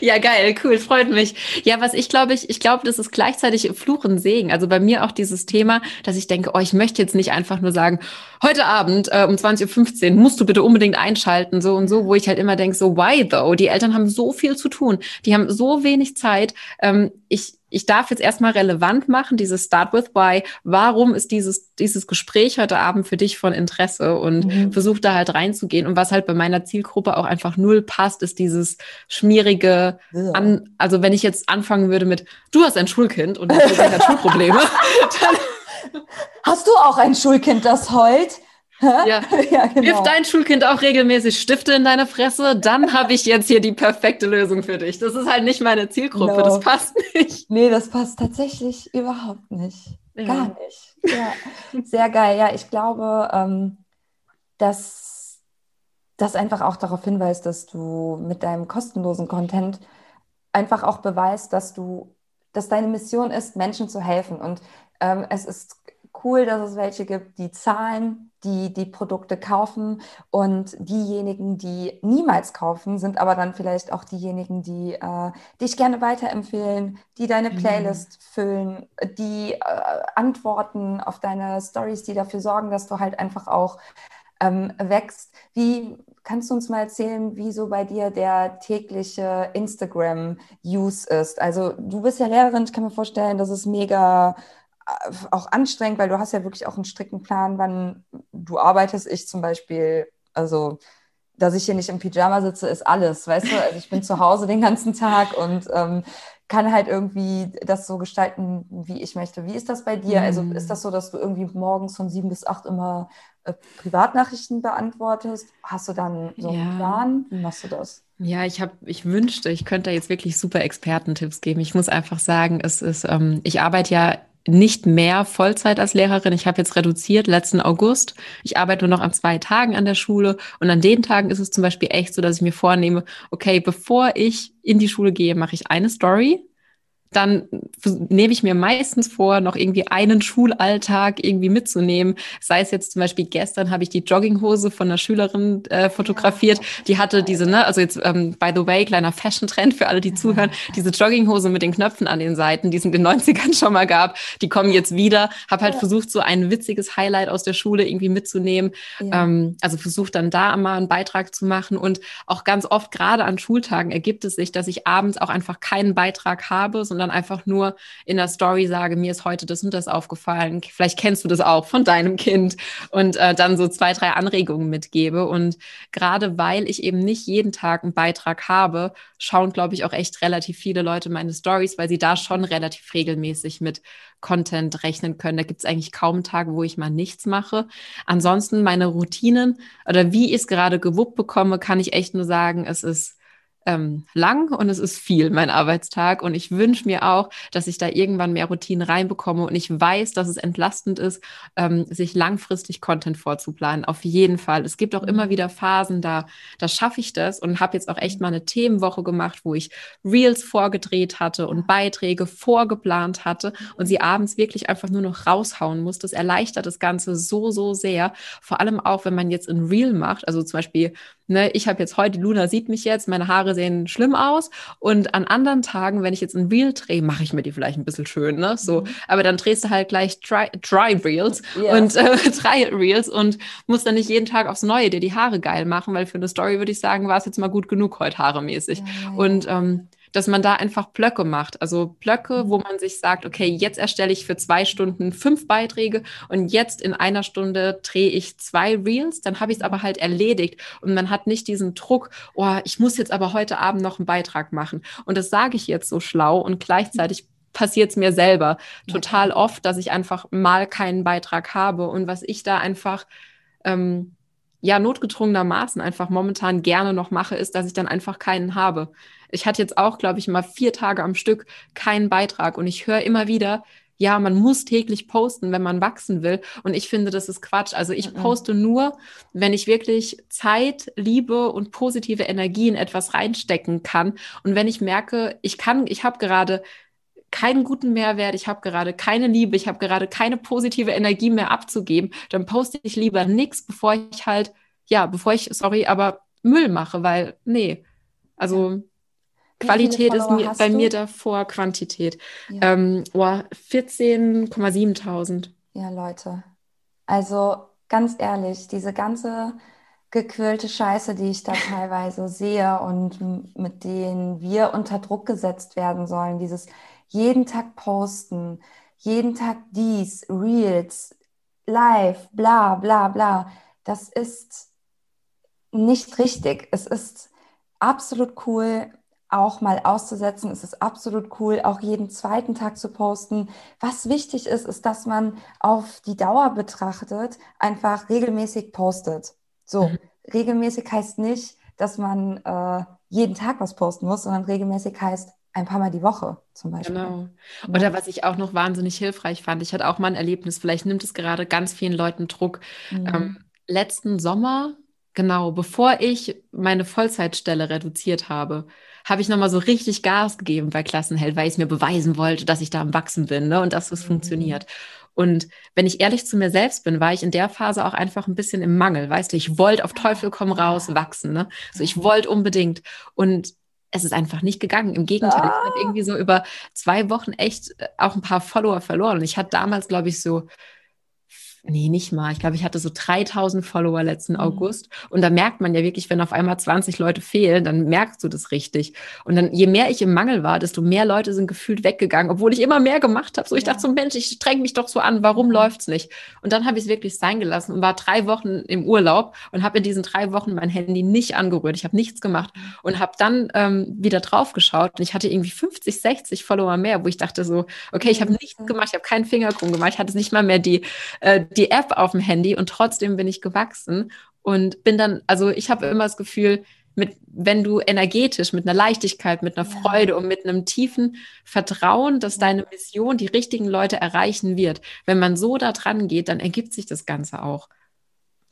Ja, geil, cool, freut mich. Ja, was ich glaube, ich, ich glaube, das ist gleichzeitig Fluch und Segen. Also bei mir auch dieses Thema, dass ich denke, oh, ich möchte jetzt nicht einfach nur sagen, heute Abend äh, um 20.15 Uhr musst du bitte unbedingt einschalten, so und so, wo ich halt immer denke, so, why though? Die Eltern haben so viel zu tun, die haben so wenig Zeit. Ähm, ich, ich darf jetzt erstmal relevant machen, dieses Start with Why. Warum ist dieses, dieses Gespräch heute Abend für dich von Interesse? Und mhm. versuch da halt reinzugehen. Und was halt bei meiner Zielgruppe auch einfach null passt, ist dieses schmierige, ja. an, also wenn ich jetzt anfangen würde mit, du hast ein Schulkind und das hat Schulprobleme, [laughs] dann Hast du auch ein Schulkind, das heult? Ja. [laughs] ja genau. Wirf dein Schulkind auch regelmäßig Stifte in deine Fresse, dann habe ich jetzt hier die perfekte Lösung für dich. Das ist halt nicht meine Zielgruppe, no. das passt nicht. Nee, das passt tatsächlich überhaupt nicht. Ja. Gar nicht. Ja. Sehr geil. Ja, ich glaube, ähm, dass das einfach auch darauf hinweist, dass du mit deinem kostenlosen Content einfach auch beweist, dass du, dass deine Mission ist, Menschen zu helfen. Und ähm, es ist cool, dass es welche gibt, die zahlen, die die Produkte kaufen und diejenigen, die niemals kaufen, sind aber dann vielleicht auch diejenigen, die äh, dich gerne weiterempfehlen, die deine mhm. Playlist mhm. füllen, die äh, antworten auf deine Stories, die dafür sorgen, dass du halt einfach auch ähm, wächst. Wie kannst du uns mal erzählen, wie so bei dir der tägliche Instagram-Use ist? Also du bist ja Lehrerin, ich kann mir vorstellen, das ist mega auch anstrengend, weil du hast ja wirklich auch einen strikten Plan, wann du arbeitest. Ich zum Beispiel, also dass ich hier nicht im Pyjama sitze, ist alles, weißt du? Also ich bin zu Hause den ganzen Tag und ähm, kann halt irgendwie das so gestalten, wie ich möchte. Wie ist das bei dir? Mhm. Also ist das so, dass du irgendwie morgens von sieben bis acht immer äh, Privatnachrichten beantwortest? Hast du dann so einen ja. Plan? Wie machst du das? Ja, ich habe, ich wünschte, ich könnte da jetzt wirklich super Expertentipps geben. Ich muss einfach sagen, es ist, ähm, ich arbeite ja nicht mehr Vollzeit als Lehrerin. Ich habe jetzt reduziert letzten August. Ich arbeite nur noch an zwei Tagen an der Schule und an den Tagen ist es zum Beispiel echt so, dass ich mir vornehme, okay, bevor ich in die Schule gehe, mache ich eine Story dann nehme ich mir meistens vor, noch irgendwie einen Schulalltag irgendwie mitzunehmen. Sei es jetzt zum Beispiel gestern habe ich die Jogginghose von einer Schülerin äh, fotografiert. Die hatte diese, ne, also jetzt ähm, by the way, kleiner Fashion-Trend für alle, die zuhören, diese Jogginghose mit den Knöpfen an den Seiten, die es in den [laughs] 90ern schon mal gab, die kommen jetzt wieder. Habe halt versucht, so ein witziges Highlight aus der Schule irgendwie mitzunehmen. Ja. Ähm, also versucht dann da mal einen Beitrag zu machen. Und auch ganz oft, gerade an Schultagen, ergibt es sich, dass ich abends auch einfach keinen Beitrag habe, sondern sondern einfach nur in der Story sage, mir ist heute das und das aufgefallen. Vielleicht kennst du das auch von deinem Kind und äh, dann so zwei, drei Anregungen mitgebe. Und gerade weil ich eben nicht jeden Tag einen Beitrag habe, schauen, glaube ich, auch echt relativ viele Leute meine Stories, weil sie da schon relativ regelmäßig mit Content rechnen können. Da gibt es eigentlich kaum Tage, wo ich mal nichts mache. Ansonsten meine Routinen oder wie ich es gerade gewuppt bekomme, kann ich echt nur sagen, es ist ähm, lang und es ist viel, mein Arbeitstag. Und ich wünsche mir auch, dass ich da irgendwann mehr Routinen reinbekomme und ich weiß, dass es entlastend ist, ähm, sich langfristig Content vorzuplanen. Auf jeden Fall. Es gibt auch immer mhm. wieder Phasen, da, da schaffe ich das und habe jetzt auch echt mal eine Themenwoche gemacht, wo ich Reels vorgedreht hatte und Beiträge vorgeplant hatte und sie abends wirklich einfach nur noch raushauen muss. Das erleichtert das Ganze so, so sehr. Vor allem auch, wenn man jetzt ein Reel macht, also zum Beispiel ne, ich habe jetzt heute, Luna sieht mich jetzt, meine Haare sehen schlimm aus und an anderen Tagen, wenn ich jetzt ein Reel drehe, mache ich mir die vielleicht ein bisschen schön, ne, so, mhm. aber dann drehst du halt gleich Dry, dry Reels yeah. und äh, [laughs] drei Reels und musst dann nicht jeden Tag aufs Neue dir die Haare geil machen, weil für eine Story würde ich sagen, war es jetzt mal gut genug heute haaremäßig. Ja. Und ähm, dass man da einfach Blöcke macht. Also Blöcke, wo man sich sagt, okay, jetzt erstelle ich für zwei Stunden fünf Beiträge und jetzt in einer Stunde drehe ich zwei Reels, dann habe ich es aber halt erledigt und man hat nicht diesen Druck, oh, ich muss jetzt aber heute Abend noch einen Beitrag machen. Und das sage ich jetzt so schlau und gleichzeitig passiert es mir selber total oft, dass ich einfach mal keinen Beitrag habe und was ich da einfach ähm, ja notgedrungenermaßen einfach momentan gerne noch mache, ist, dass ich dann einfach keinen habe. Ich hatte jetzt auch, glaube ich, mal vier Tage am Stück keinen Beitrag und ich höre immer wieder, ja, man muss täglich posten, wenn man wachsen will. Und ich finde, das ist Quatsch. Also ich poste nur, wenn ich wirklich Zeit, Liebe und positive Energie in etwas reinstecken kann. Und wenn ich merke, ich kann, ich habe gerade keinen guten Mehrwert, ich habe gerade keine Liebe, ich habe gerade keine positive Energie mehr abzugeben, dann poste ich lieber nichts, bevor ich halt, ja, bevor ich, sorry, aber Müll mache, weil, nee, also Qualität ist mir, bei du? mir davor Quantität. Ja. Ähm, oh, 14,7.000. Ja, Leute. Also ganz ehrlich, diese ganze gequirlte Scheiße, die ich da [laughs] teilweise sehe und mit denen wir unter Druck gesetzt werden sollen, dieses jeden Tag posten, jeden Tag dies, Reels, live, bla bla bla, das ist nicht richtig. Es ist absolut cool, auch mal auszusetzen. Es ist absolut cool, auch jeden zweiten Tag zu posten. Was wichtig ist, ist, dass man auf die Dauer betrachtet einfach regelmäßig postet. So, mhm. regelmäßig heißt nicht, dass man äh, jeden Tag was posten muss, sondern regelmäßig heißt ein paar Mal die Woche zum Beispiel. Genau. Oder was ich auch noch wahnsinnig hilfreich fand, ich hatte auch mal ein Erlebnis, vielleicht nimmt es gerade ganz vielen Leuten Druck. Mhm. Ähm, letzten Sommer, genau, bevor ich meine Vollzeitstelle reduziert habe, habe ich nochmal so richtig Gas gegeben bei Klassenheld, weil ich es mir beweisen wollte, dass ich da am Wachsen bin ne, und dass es mhm. funktioniert. Und wenn ich ehrlich zu mir selbst bin, war ich in der Phase auch einfach ein bisschen im Mangel. Weißt du, ich wollte auf Teufel komm raus wachsen. Ne? So, ich wollte unbedingt. Und es ist einfach nicht gegangen. Im Gegenteil, ah. ich habe irgendwie so über zwei Wochen echt äh, auch ein paar Follower verloren. Und ich hatte damals, glaube ich, so nee, nicht mal. Ich glaube, ich hatte so 3000 Follower letzten mhm. August. Und da merkt man ja wirklich, wenn auf einmal 20 Leute fehlen, dann merkst du das richtig. Und dann, je mehr ich im Mangel war, desto mehr Leute sind gefühlt weggegangen, obwohl ich immer mehr gemacht habe. So, ich ja. dachte so, Mensch, ich streng mich doch so an, warum läuft's nicht? Und dann habe ich es wirklich sein gelassen und war drei Wochen im Urlaub und habe in diesen drei Wochen mein Handy nicht angerührt. Ich habe nichts gemacht mhm. und habe dann ähm, wieder drauf geschaut und ich hatte irgendwie 50, 60 Follower mehr, wo ich dachte so, okay, ich habe nichts gemacht, ich habe keinen Finger krumm gemacht, ich hatte nicht mal mehr die, äh, die App auf dem Handy und trotzdem bin ich gewachsen und bin dann, also ich habe immer das Gefühl, mit, wenn du energetisch, mit einer Leichtigkeit, mit einer Freude und mit einem tiefen Vertrauen, dass deine Mission die richtigen Leute erreichen wird, wenn man so da dran geht, dann ergibt sich das Ganze auch.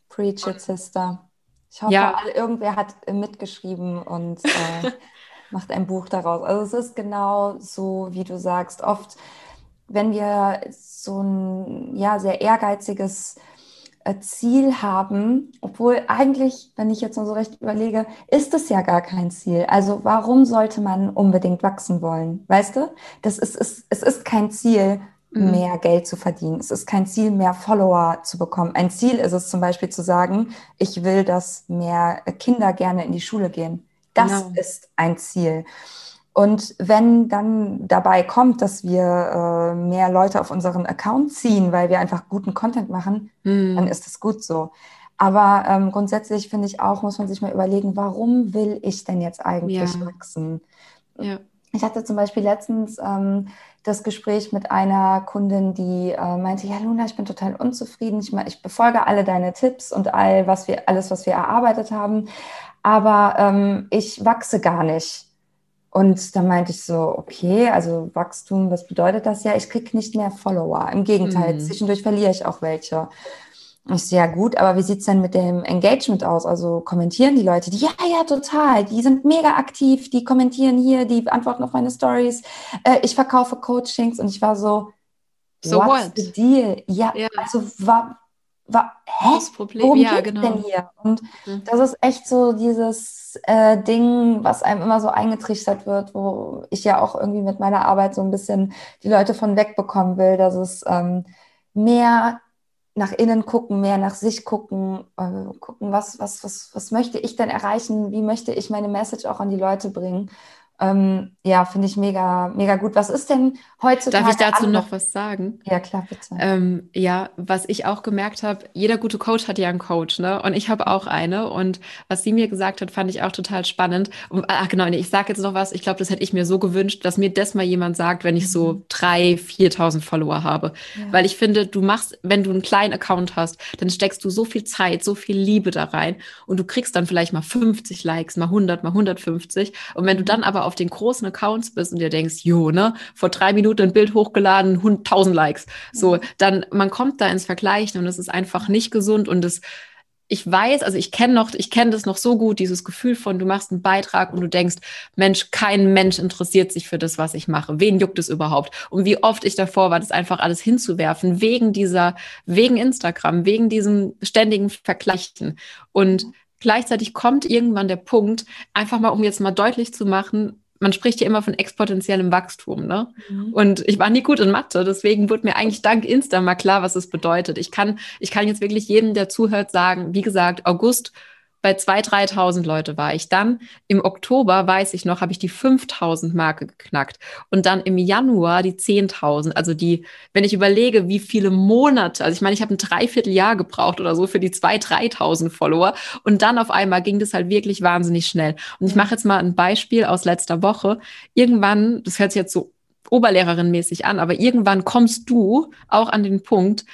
Preach it, Sister. Ich hoffe, ja. irgendwer hat mitgeschrieben und äh, [laughs] macht ein Buch daraus. Also es ist genau so, wie du sagst. Oft wenn wir so ein ja, sehr ehrgeiziges äh, Ziel haben, obwohl eigentlich, wenn ich jetzt mal so recht überlege, ist es ja gar kein Ziel. Also warum sollte man unbedingt wachsen wollen? Weißt du? Das ist, ist, es ist kein Ziel, mhm. mehr Geld zu verdienen. Es ist kein Ziel, mehr Follower zu bekommen. Ein Ziel ist es zum Beispiel zu sagen, ich will, dass mehr Kinder gerne in die Schule gehen. Das genau. ist ein Ziel. Und wenn dann dabei kommt, dass wir äh, mehr Leute auf unseren Account ziehen, weil wir einfach guten Content machen, mhm. dann ist das gut so. Aber ähm, grundsätzlich finde ich auch, muss man sich mal überlegen, warum will ich denn jetzt eigentlich ja. wachsen? Ja. Ich hatte zum Beispiel letztens ähm, das Gespräch mit einer Kundin, die äh, meinte, ja Luna, ich bin total unzufrieden. Ich, ich befolge alle deine Tipps und all was wir, alles, was wir erarbeitet haben, aber ähm, ich wachse gar nicht. Und dann meinte ich so, okay, also Wachstum, was bedeutet das ja? Ich kriege nicht mehr Follower. Im Gegenteil, mhm. zwischendurch verliere ich auch welche. Ich so, ja gut, aber wie sieht's denn mit dem Engagement aus? Also kommentieren die Leute? Die, ja, ja, total. Die sind mega aktiv, die kommentieren hier, die antworten auf meine Stories. Äh, ich verkaufe Coachings und ich war so, so what's what? the deal? Ja, ja, also war, wa, hä? Das Problem, Worum ja, genau. denn hier? Und Mhm. das ist echt so dieses äh, Ding, was einem immer so eingetrichtert wird, wo ich ja auch irgendwie mit meiner Arbeit so ein bisschen die Leute von wegbekommen will, dass es ähm, mehr nach innen gucken, mehr nach sich gucken, äh, gucken, was, was, was, was möchte ich denn erreichen, wie möchte ich meine Message auch an die Leute bringen. Ähm, ja, finde ich mega, mega gut. Was ist denn heutzutage Darf ich dazu noch was sagen? Ja, klar, bitte. Ähm, ja, was ich auch gemerkt habe, jeder gute Coach hat ja einen Coach, ne? Und ich habe auch eine. Und was sie mir gesagt hat, fand ich auch total spannend. Und, ah, genau, nee, ich sage jetzt noch was. Ich glaube, das hätte ich mir so gewünscht, dass mir das mal jemand sagt, wenn ich so Mhm. 3.000, 4.000 Follower habe. Ja. Weil ich finde, du machst, wenn du einen kleinen Account hast, dann steckst du so viel Zeit, so viel Liebe da rein und du kriegst dann vielleicht mal 50 Likes, mal 100, mal 150. Und wenn du dann aber auf den großen Accounts bist und dir denkst, jo, ne, vor drei Minuten ein Bild hochgeladen, 1000 Likes, so, dann man kommt da ins Vergleichen und es ist einfach nicht gesund und es ich weiß, also ich kenne noch, ich kenne das noch so gut, dieses Gefühl von, du machst einen Beitrag und du denkst, Mensch, kein Mensch interessiert sich für das, was ich mache. Wen juckt es überhaupt? Und wie oft ich davor war, das einfach alles hinzuwerfen, wegen dieser, wegen Instagram, wegen diesem ständigen Vergleichen. Und gleichzeitig kommt irgendwann der Punkt, einfach mal, um jetzt mal deutlich zu machen, man spricht ja immer von exponentiellem Wachstum, ne? Mhm. Und ich war nie gut in Mathe, deswegen wurde mir eigentlich dank Insta mal klar, was es bedeutet. Ich kann, ich kann jetzt wirklich jedem, der zuhört, sagen, wie gesagt, August bei 2.000, 3.000 Leute war ich. Dann im Oktober, weiß ich noch, habe ich die 5.000 Marke geknackt. Und dann im Januar die 10.000. Also die, wenn ich überlege, wie viele Monate, also ich meine, ich habe ein Dreivierteljahr gebraucht oder so für die 2.000, 3.000 Follower. Und dann auf einmal ging das halt wirklich wahnsinnig schnell. Und ich mache jetzt mal ein Beispiel aus letzter Woche. Irgendwann, das hört sich jetzt so Oberlehrerin-mäßig an, aber irgendwann kommst du auch an den Punkt,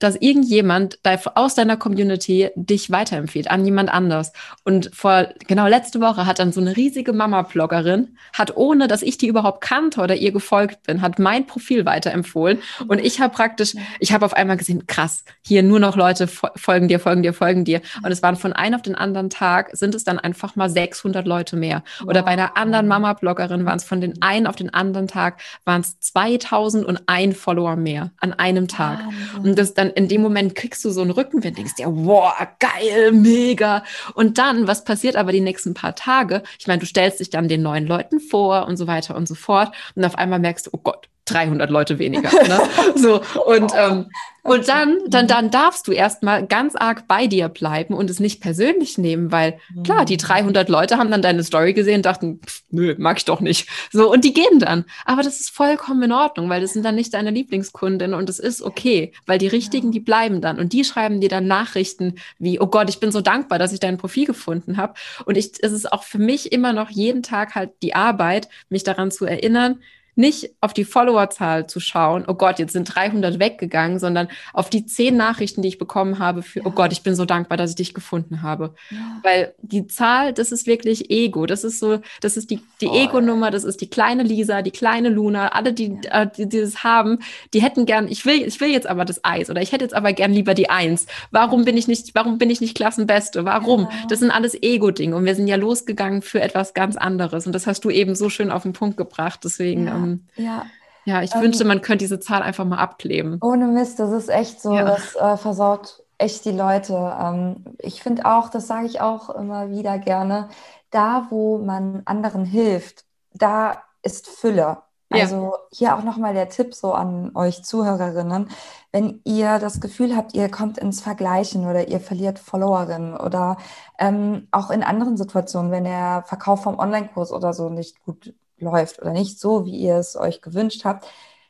dass irgendjemand aus deiner Community dich weiterempfiehlt an jemand anders. Und vor genau letzte Woche hat dann so eine riesige Mama-Bloggerin, hat ohne, dass ich die überhaupt kannte oder ihr gefolgt bin, hat mein Profil weiterempfohlen. Und ich habe praktisch, ich habe auf einmal gesehen, krass, hier nur noch Leute fo- folgen dir, folgen dir, folgen dir. Und es waren von einem auf den anderen Tag, sind es dann einfach mal 600 Leute mehr. Oder bei einer anderen Mama-Bloggerin waren es von den einen auf den anderen Tag, waren es 2001 Follower mehr an einem Tag. Wahnsinn. Und das dann in dem Moment kriegst du so einen Rückenwind, denkst dir, wow, geil, mega. Und dann, was passiert aber die nächsten paar Tage? Ich meine, du stellst dich dann den neuen Leuten vor und so weiter und so fort. Und auf einmal merkst du, oh Gott, 300 Leute weniger. Ne? [laughs] So, und, ähm, und dann, dann, dann darfst du erstmal ganz arg bei dir bleiben und es nicht persönlich nehmen, weil klar, die 300 Leute haben dann deine Story gesehen und dachten, pff, nö, mag ich doch nicht. So, und die gehen dann. Aber das ist vollkommen in Ordnung, weil das sind dann nicht deine Lieblingskundin und es ist okay, weil die richtigen, die bleiben dann und die schreiben dir dann Nachrichten wie, oh Gott, ich bin so dankbar, dass ich dein Profil gefunden habe. Und ich, es ist auch für mich immer noch jeden Tag halt die Arbeit, mich daran zu erinnern, nicht auf die Followerzahl zu schauen, oh Gott, jetzt sind 300 weggegangen, sondern auf die zehn Nachrichten, die ich bekommen habe für, oh Gott, ich bin so dankbar, dass ich dich gefunden habe. Ja. Weil die Zahl, das ist wirklich Ego. Das ist so, das ist die, die Voll. Ego-Nummer, das ist die kleine Lisa, die kleine Luna, alle, die, äh, die, die das haben, die hätten gern, ich will, ich will jetzt aber das Eis oder ich hätte jetzt aber gern lieber die Eins. Warum bin ich nicht, warum bin ich nicht Klassenbeste? Warum? Ja. Das sind alles Ego-Dinge und wir sind ja losgegangen für etwas ganz anderes. Und das hast du eben so schön auf den Punkt gebracht. Deswegen, Ja. Ähm, ja. ja, ich Ähm, wünschte, man könnte diese Zahl einfach mal abkleben. Ohne Mist, das ist echt so, Ja. das äh, versaut echt die Leute. Ähm, ich finde auch, das sage ich auch immer wieder gerne, da wo man anderen hilft, da ist Fülle. Ja. Also hier auch nochmal der Tipp so an euch Zuhörerinnen, wenn ihr das Gefühl habt, ihr kommt ins Vergleichen oder ihr verliert Followerinnen oder ähm, auch in anderen Situationen, wenn der Verkauf vom Online-Kurs oder so nicht gut läuft oder nicht so, wie ihr es euch gewünscht habt,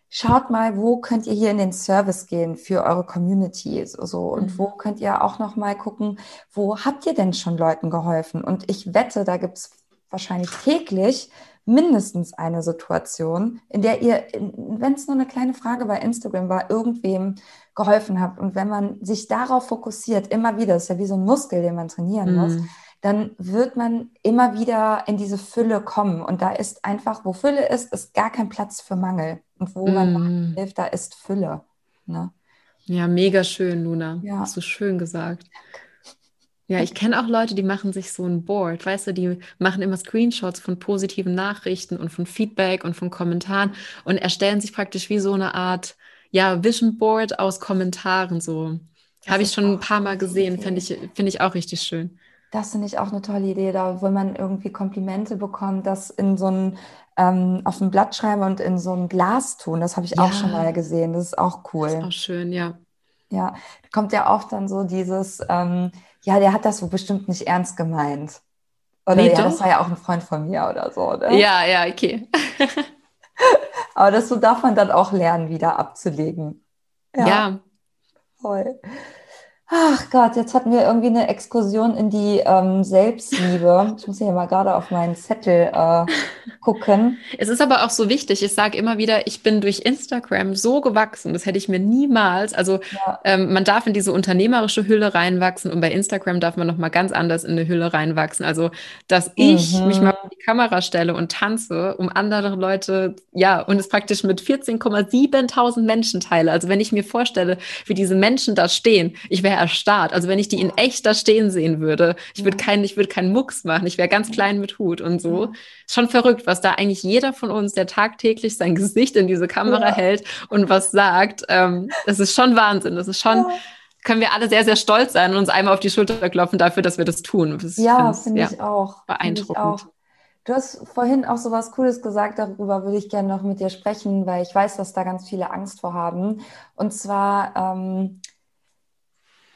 schaut mal, wo könnt ihr hier in den Service gehen für eure Community so, so und Mhm. wo könnt ihr auch noch mal gucken, wo habt ihr denn schon Leuten geholfen? Und ich wette, da gibt es wahrscheinlich täglich mindestens eine Situation, in der ihr, wenn es nur eine kleine Frage bei Instagram war, irgendwem geholfen habt. Und wenn man sich darauf fokussiert, immer wieder, das ist ja wie so ein Muskel, den man trainieren muss, Mhm. Dann wird man immer wieder in diese Fülle kommen. Und da ist einfach, wo Fülle ist, ist gar kein Platz für Mangel. Und wo man Mhm. hilft, da ist Fülle. Ne? Ja, mega schön, Luna. Ja. Hast du schön gesagt. Ja, ich kenne auch Leute, die machen sich so ein Board, weißt du, die machen immer Screenshots von positiven Nachrichten und von Feedback und von Kommentaren und erstellen sich praktisch wie so eine Art, ja, Vision Board aus Kommentaren, so Habe ich schon ein paar Mal gesehen, finde ich, find ich auch richtig schön. Das finde ich auch eine tolle Idee, da wo man irgendwie Komplimente bekommt, das in so ein ähm, auf ein Blatt schreiben und in so ein Glas tun. Das habe ich ja. auch schon mal gesehen. Das ist auch cool. Das ist auch schön, ja. Ja, kommt ja oft dann so dieses, ähm, ja, der hat das so bestimmt nicht ernst gemeint. Oder nee, ja, doch. das war ja auch ein Freund von mir oder so, ne? Ja, ja, okay. [laughs] Aber das so darf man dann auch lernen, wieder abzulegen. Ja. ja. Voll. Ach Gott, jetzt hatten wir irgendwie eine Exkursion in die ähm, Selbstliebe. Ich muss hier mal gerade auf meinen Zettel äh, gucken. Es ist aber auch so wichtig. Ich sage immer wieder, ich bin durch Instagram so gewachsen. Das hätte ich mir niemals. Also ja. ähm, man darf in diese unternehmerische Hülle reinwachsen und bei Instagram darf man noch mal ganz anders in eine Hülle reinwachsen. Also dass ich mhm. mich mal auf die Kamera stelle und tanze, um andere Leute, ja, und es praktisch mit 14,7 Menschen teile. Also wenn ich mir vorstelle, wie diese Menschen da stehen, ich wäre erstarrt. Also wenn ich die in echt da stehen sehen würde, ich würde keinen, ich würde keinen Mucks machen, ich wäre ganz klein mit Hut und so. Schon verrückt, was da eigentlich jeder von uns, der tagtäglich sein [laughs] Gesicht in diese Kamera ja. hält und was sagt. Ähm, das ist schon Wahnsinn. Das ist schon. Ja können wir alle sehr, sehr stolz sein und uns einmal auf die Schulter klopfen dafür, dass wir das tun. Das ja, finde ja, ich auch. Beeindruckend. Ich auch. Du hast vorhin auch so was Cooles gesagt, darüber würde ich gerne noch mit dir sprechen, weil ich weiß, dass da ganz viele Angst vor haben. Und zwar ähm,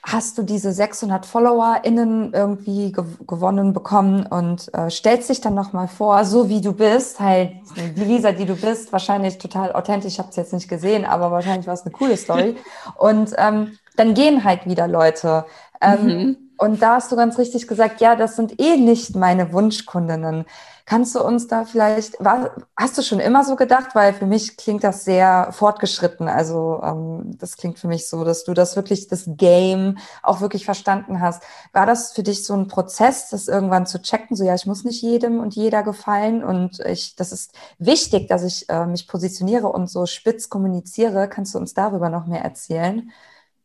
hast du diese 600 FollowerInnen irgendwie gew gewonnen bekommen und äh, stellst dich dann nochmal vor, so wie du bist, halt die Lisa, die du bist, wahrscheinlich total authentisch, ich habe es jetzt nicht gesehen, aber wahrscheinlich war es eine coole Story. [laughs] Und ähm, dann gehen halt wieder Leute. Ähm, mhm. Und da hast du ganz richtig gesagt, ja, das sind eh nicht meine Wunschkundinnen. Kannst du uns da vielleicht, war, hast du schon immer so gedacht? Weil für mich klingt das sehr fortgeschritten. Also ähm, das klingt für mich so, dass du das wirklich, das Game auch wirklich verstanden hast. War das für dich so ein Prozess, das irgendwann zu checken? So, ja, ich muss nicht jedem und jeder gefallen und ich, das ist wichtig, dass ich äh, mich positioniere und so spitz kommuniziere. Kannst du uns darüber noch mehr erzählen?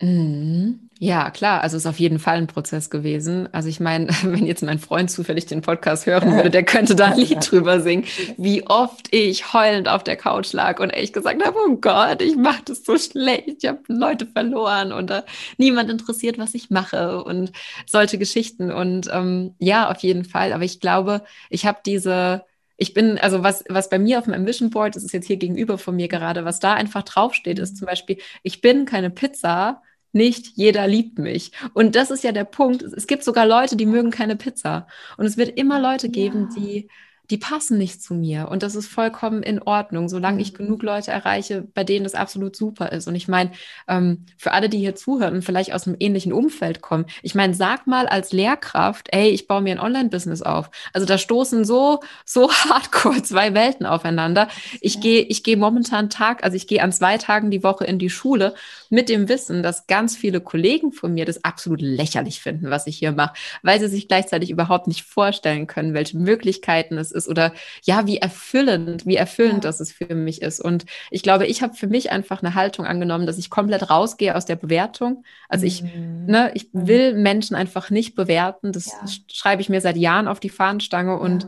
Mhm. Ja, klar. Also ist auf jeden Fall ein Prozess gewesen. Also ich meine, [laughs] wenn jetzt mein Freund zufällig den Podcast hören würde, der könnte da ein Lied [laughs] drüber singen, wie oft ich heulend auf der Couch lag und echt gesagt habe, oh Gott, ich mache das so schlecht, ich habe Leute verloren und uh, niemand interessiert, was ich mache und solche Geschichten. Und ähm, ja, auf jeden Fall. Aber ich glaube, ich habe diese ich bin, also was, was bei mir auf meinem Vision Board, das ist jetzt hier gegenüber von mir gerade, was da einfach draufsteht, ist zum Beispiel, ich bin keine Pizza, nicht jeder liebt mich. Und das ist ja der Punkt. Es gibt sogar Leute, die mögen keine Pizza. Und es wird immer Leute geben, ja. die die passen nicht zu mir. Und das ist vollkommen in Ordnung, solange ich mhm. genug Leute erreiche, bei denen das absolut super ist. Und ich meine, ähm, für alle, die hier zuhören und vielleicht aus einem ähnlichen Umfeld kommen, ich meine, sag mal als Lehrkraft, ey, ich baue mir ein Online-Business auf. Also da stoßen so, so [laughs] hardcore zwei Welten aufeinander. Ich gehe, ich gehe momentan Tag, also ich gehe an zwei Tagen die Woche in die Schule mit dem Wissen, dass ganz viele Kollegen von mir das absolut lächerlich finden, was ich hier mache, weil sie sich gleichzeitig überhaupt nicht vorstellen können, welche Möglichkeiten es ist oder ja, wie erfüllend, wie erfüllend ja. das es für mich ist. Und ich glaube, ich habe für mich einfach eine Haltung angenommen, dass ich komplett rausgehe aus der Bewertung. Also ich, mhm. ne, ich mhm. will Menschen einfach nicht bewerten. Das ja. schreibe ich mir seit Jahren auf die Fahnenstange und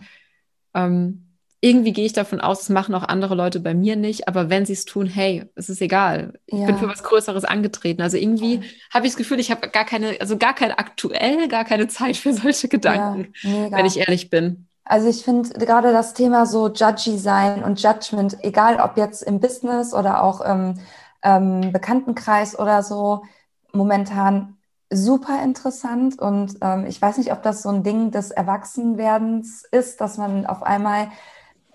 ähm, irgendwie gehe ich davon aus, es machen auch andere Leute bei mir nicht, aber wenn sie es tun, hey, es ist egal. Ja. Ich bin für was Größeres angetreten. Also irgendwie habe ich das Gefühl, ich habe gar keine, also gar keine aktuell, gar keine Zeit für solche Gedanken, ja, wenn ich ehrlich bin. Also ich finde gerade das Thema so judgy sein und Judgment, egal ob jetzt im Business oder auch im ähm, Bekanntenkreis oder so, momentan super interessant. Und ähm, ich weiß nicht, ob das so ein Ding des Erwachsenwerdens ist, dass man auf einmal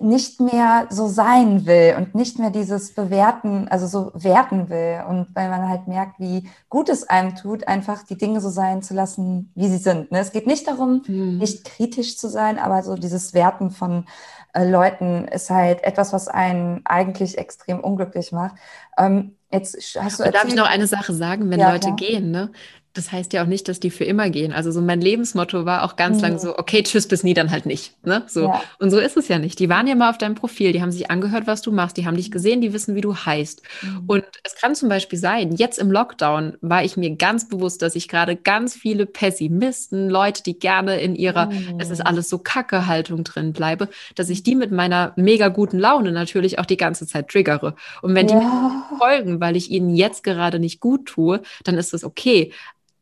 nicht mehr so sein will und nicht mehr dieses Bewerten, also so werten will. Und weil man halt merkt, wie gut es einem tut, einfach die Dinge so sein zu lassen, wie sie sind. Ne? Es geht nicht darum, mhm. nicht kritisch zu sein, aber so dieses Werten von äh, Leuten ist halt etwas, was einen eigentlich extrem unglücklich macht. Ähm, jetzt hast du erzählt, Darf ich noch eine Sache sagen, wenn ja, Leute ja. gehen, ne? Das heißt ja auch nicht, dass die für immer gehen. Also so mein Lebensmotto war auch ganz mhm. lang so, okay, tschüss, bis nie, dann halt nicht. Ne? So. Ja. Und so ist es ja nicht. Die waren ja mal auf deinem Profil, die haben sich angehört, was du machst, die haben dich gesehen, die wissen, wie du heißt. Mhm. Und es kann zum Beispiel sein, jetzt im Lockdown war ich mir ganz bewusst, dass ich gerade ganz viele Pessimisten, Leute, die gerne in ihrer, mhm. es ist alles so kacke Haltung drin bleibe, dass ich die mit meiner mega guten Laune natürlich auch die ganze Zeit triggere. Und wenn die ja. mir folgen, weil ich ihnen jetzt gerade nicht gut tue, dann ist das okay.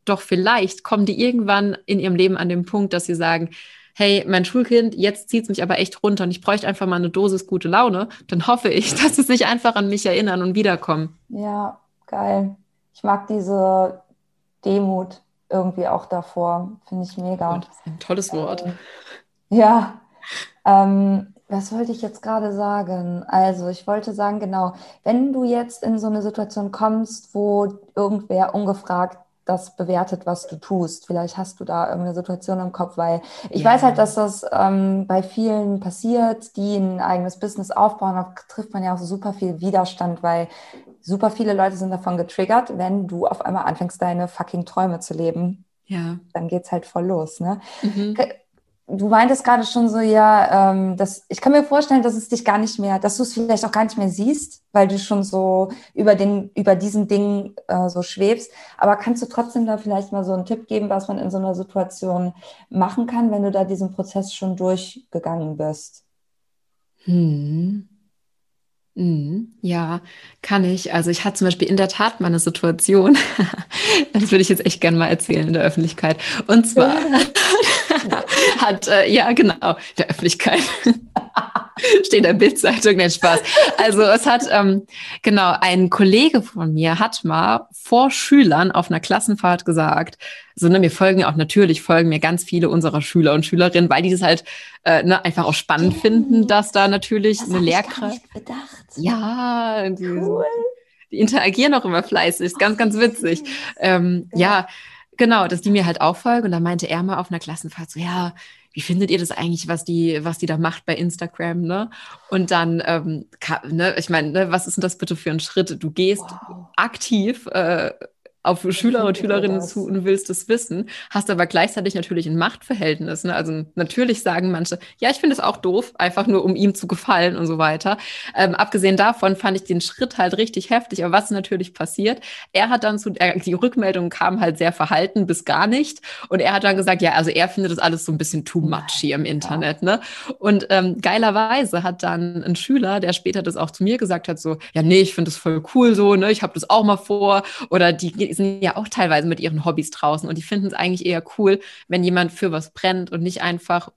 Doch vielleicht kommen die irgendwann in ihrem Leben an den Punkt, dass sie sagen, hey, mein Schulkind, jetzt zieht es mich aber echt runter und ich bräuchte einfach mal eine Dosis gute Laune, dann hoffe ich, [laughs] dass sie sich einfach an mich erinnern und wiederkommen. Ja, geil. Ich mag diese Demut irgendwie auch davor. Finde ich mega. Oh, das ist ein tolles Wort. Ähm, ja. Ähm, was wollte ich jetzt gerade sagen? Also, ich wollte sagen, genau, wenn du jetzt in so eine Situation kommst, wo irgendwer ungefragt das bewertet, was du tust. Vielleicht hast du da irgendeine Situation im Kopf, weil ich ja. weiß halt, dass das ähm, bei vielen passiert, die ein eigenes Business aufbauen. Da trifft man ja auch super viel Widerstand, weil super viele Leute sind davon getriggert, wenn du auf einmal anfängst, deine fucking Träume zu leben. Ja. Dann geht's halt voll los. Ne? Mhm du meintest gerade schon so, ja, ähm, dass, ich kann mir vorstellen, dass es dich gar nicht mehr, dass du es vielleicht auch gar nicht mehr siehst, weil du schon so über den, über diesen Ding äh, so schwebst. Aber kannst du trotzdem da vielleicht mal so einen Tipp geben, was man in so einer Situation machen kann, wenn du da diesen Prozess schon durchgegangen bist? Hm. Mhm, ja, kann ich. Also ich hatte zum Beispiel in der Tat mal eine Situation, [laughs] das würde ich jetzt echt gerne mal erzählen in der Öffentlichkeit. Und zwar [laughs] [laughs] hat, äh, ja genau, der Öffentlichkeit. [laughs] Steht in der Bildzeitung, nein, Spaß. Also es hat, ähm, genau, ein Kollege von mir hat mal vor Schülern auf einer Klassenfahrt gesagt, so, ne, mir folgen auch natürlich, folgen mir ganz viele unserer Schüler und Schülerinnen, weil die das halt äh, ne, einfach auch spannend ja. finden, dass da natürlich das eine Lehrkraft. Ja, die, cool. die interagieren auch immer fleißig, ist ganz, ganz witzig. Ähm, ja. ja, genau, dass die mir halt auch folgen. Und da meinte er mal auf einer Klassenfahrt so, ja, wie findet ihr das eigentlich, was die, was die da macht bei Instagram, ne? Und dann, ähm, ne, ich meine, ne, was ist denn das bitte für ein Schritt? Du gehst wow. aktiv äh, auf Schüler und Schülerinnen zu und willst es wissen, hast aber gleichzeitig natürlich ein Machtverhältnis. Ne? Also natürlich sagen manche, ja, ich finde es auch doof, einfach nur um ihm zu gefallen und so weiter. Ähm, abgesehen davon fand ich den Schritt halt richtig heftig. Aber was natürlich passiert, er hat dann zu, er, die Rückmeldung kam halt sehr verhalten bis gar nicht. Und er hat dann gesagt, ja, also er findet das alles so ein bisschen too much hier im Internet. Ne? Und ähm, geilerweise hat dann ein Schüler, der später das auch zu mir gesagt hat, so, ja, nee, ich finde das voll cool so, ne, ich habe das auch mal vor. Oder die sind ja auch teilweise mit ihren Hobbys draußen und die finden es eigentlich eher cool, wenn jemand für was brennt und nicht einfach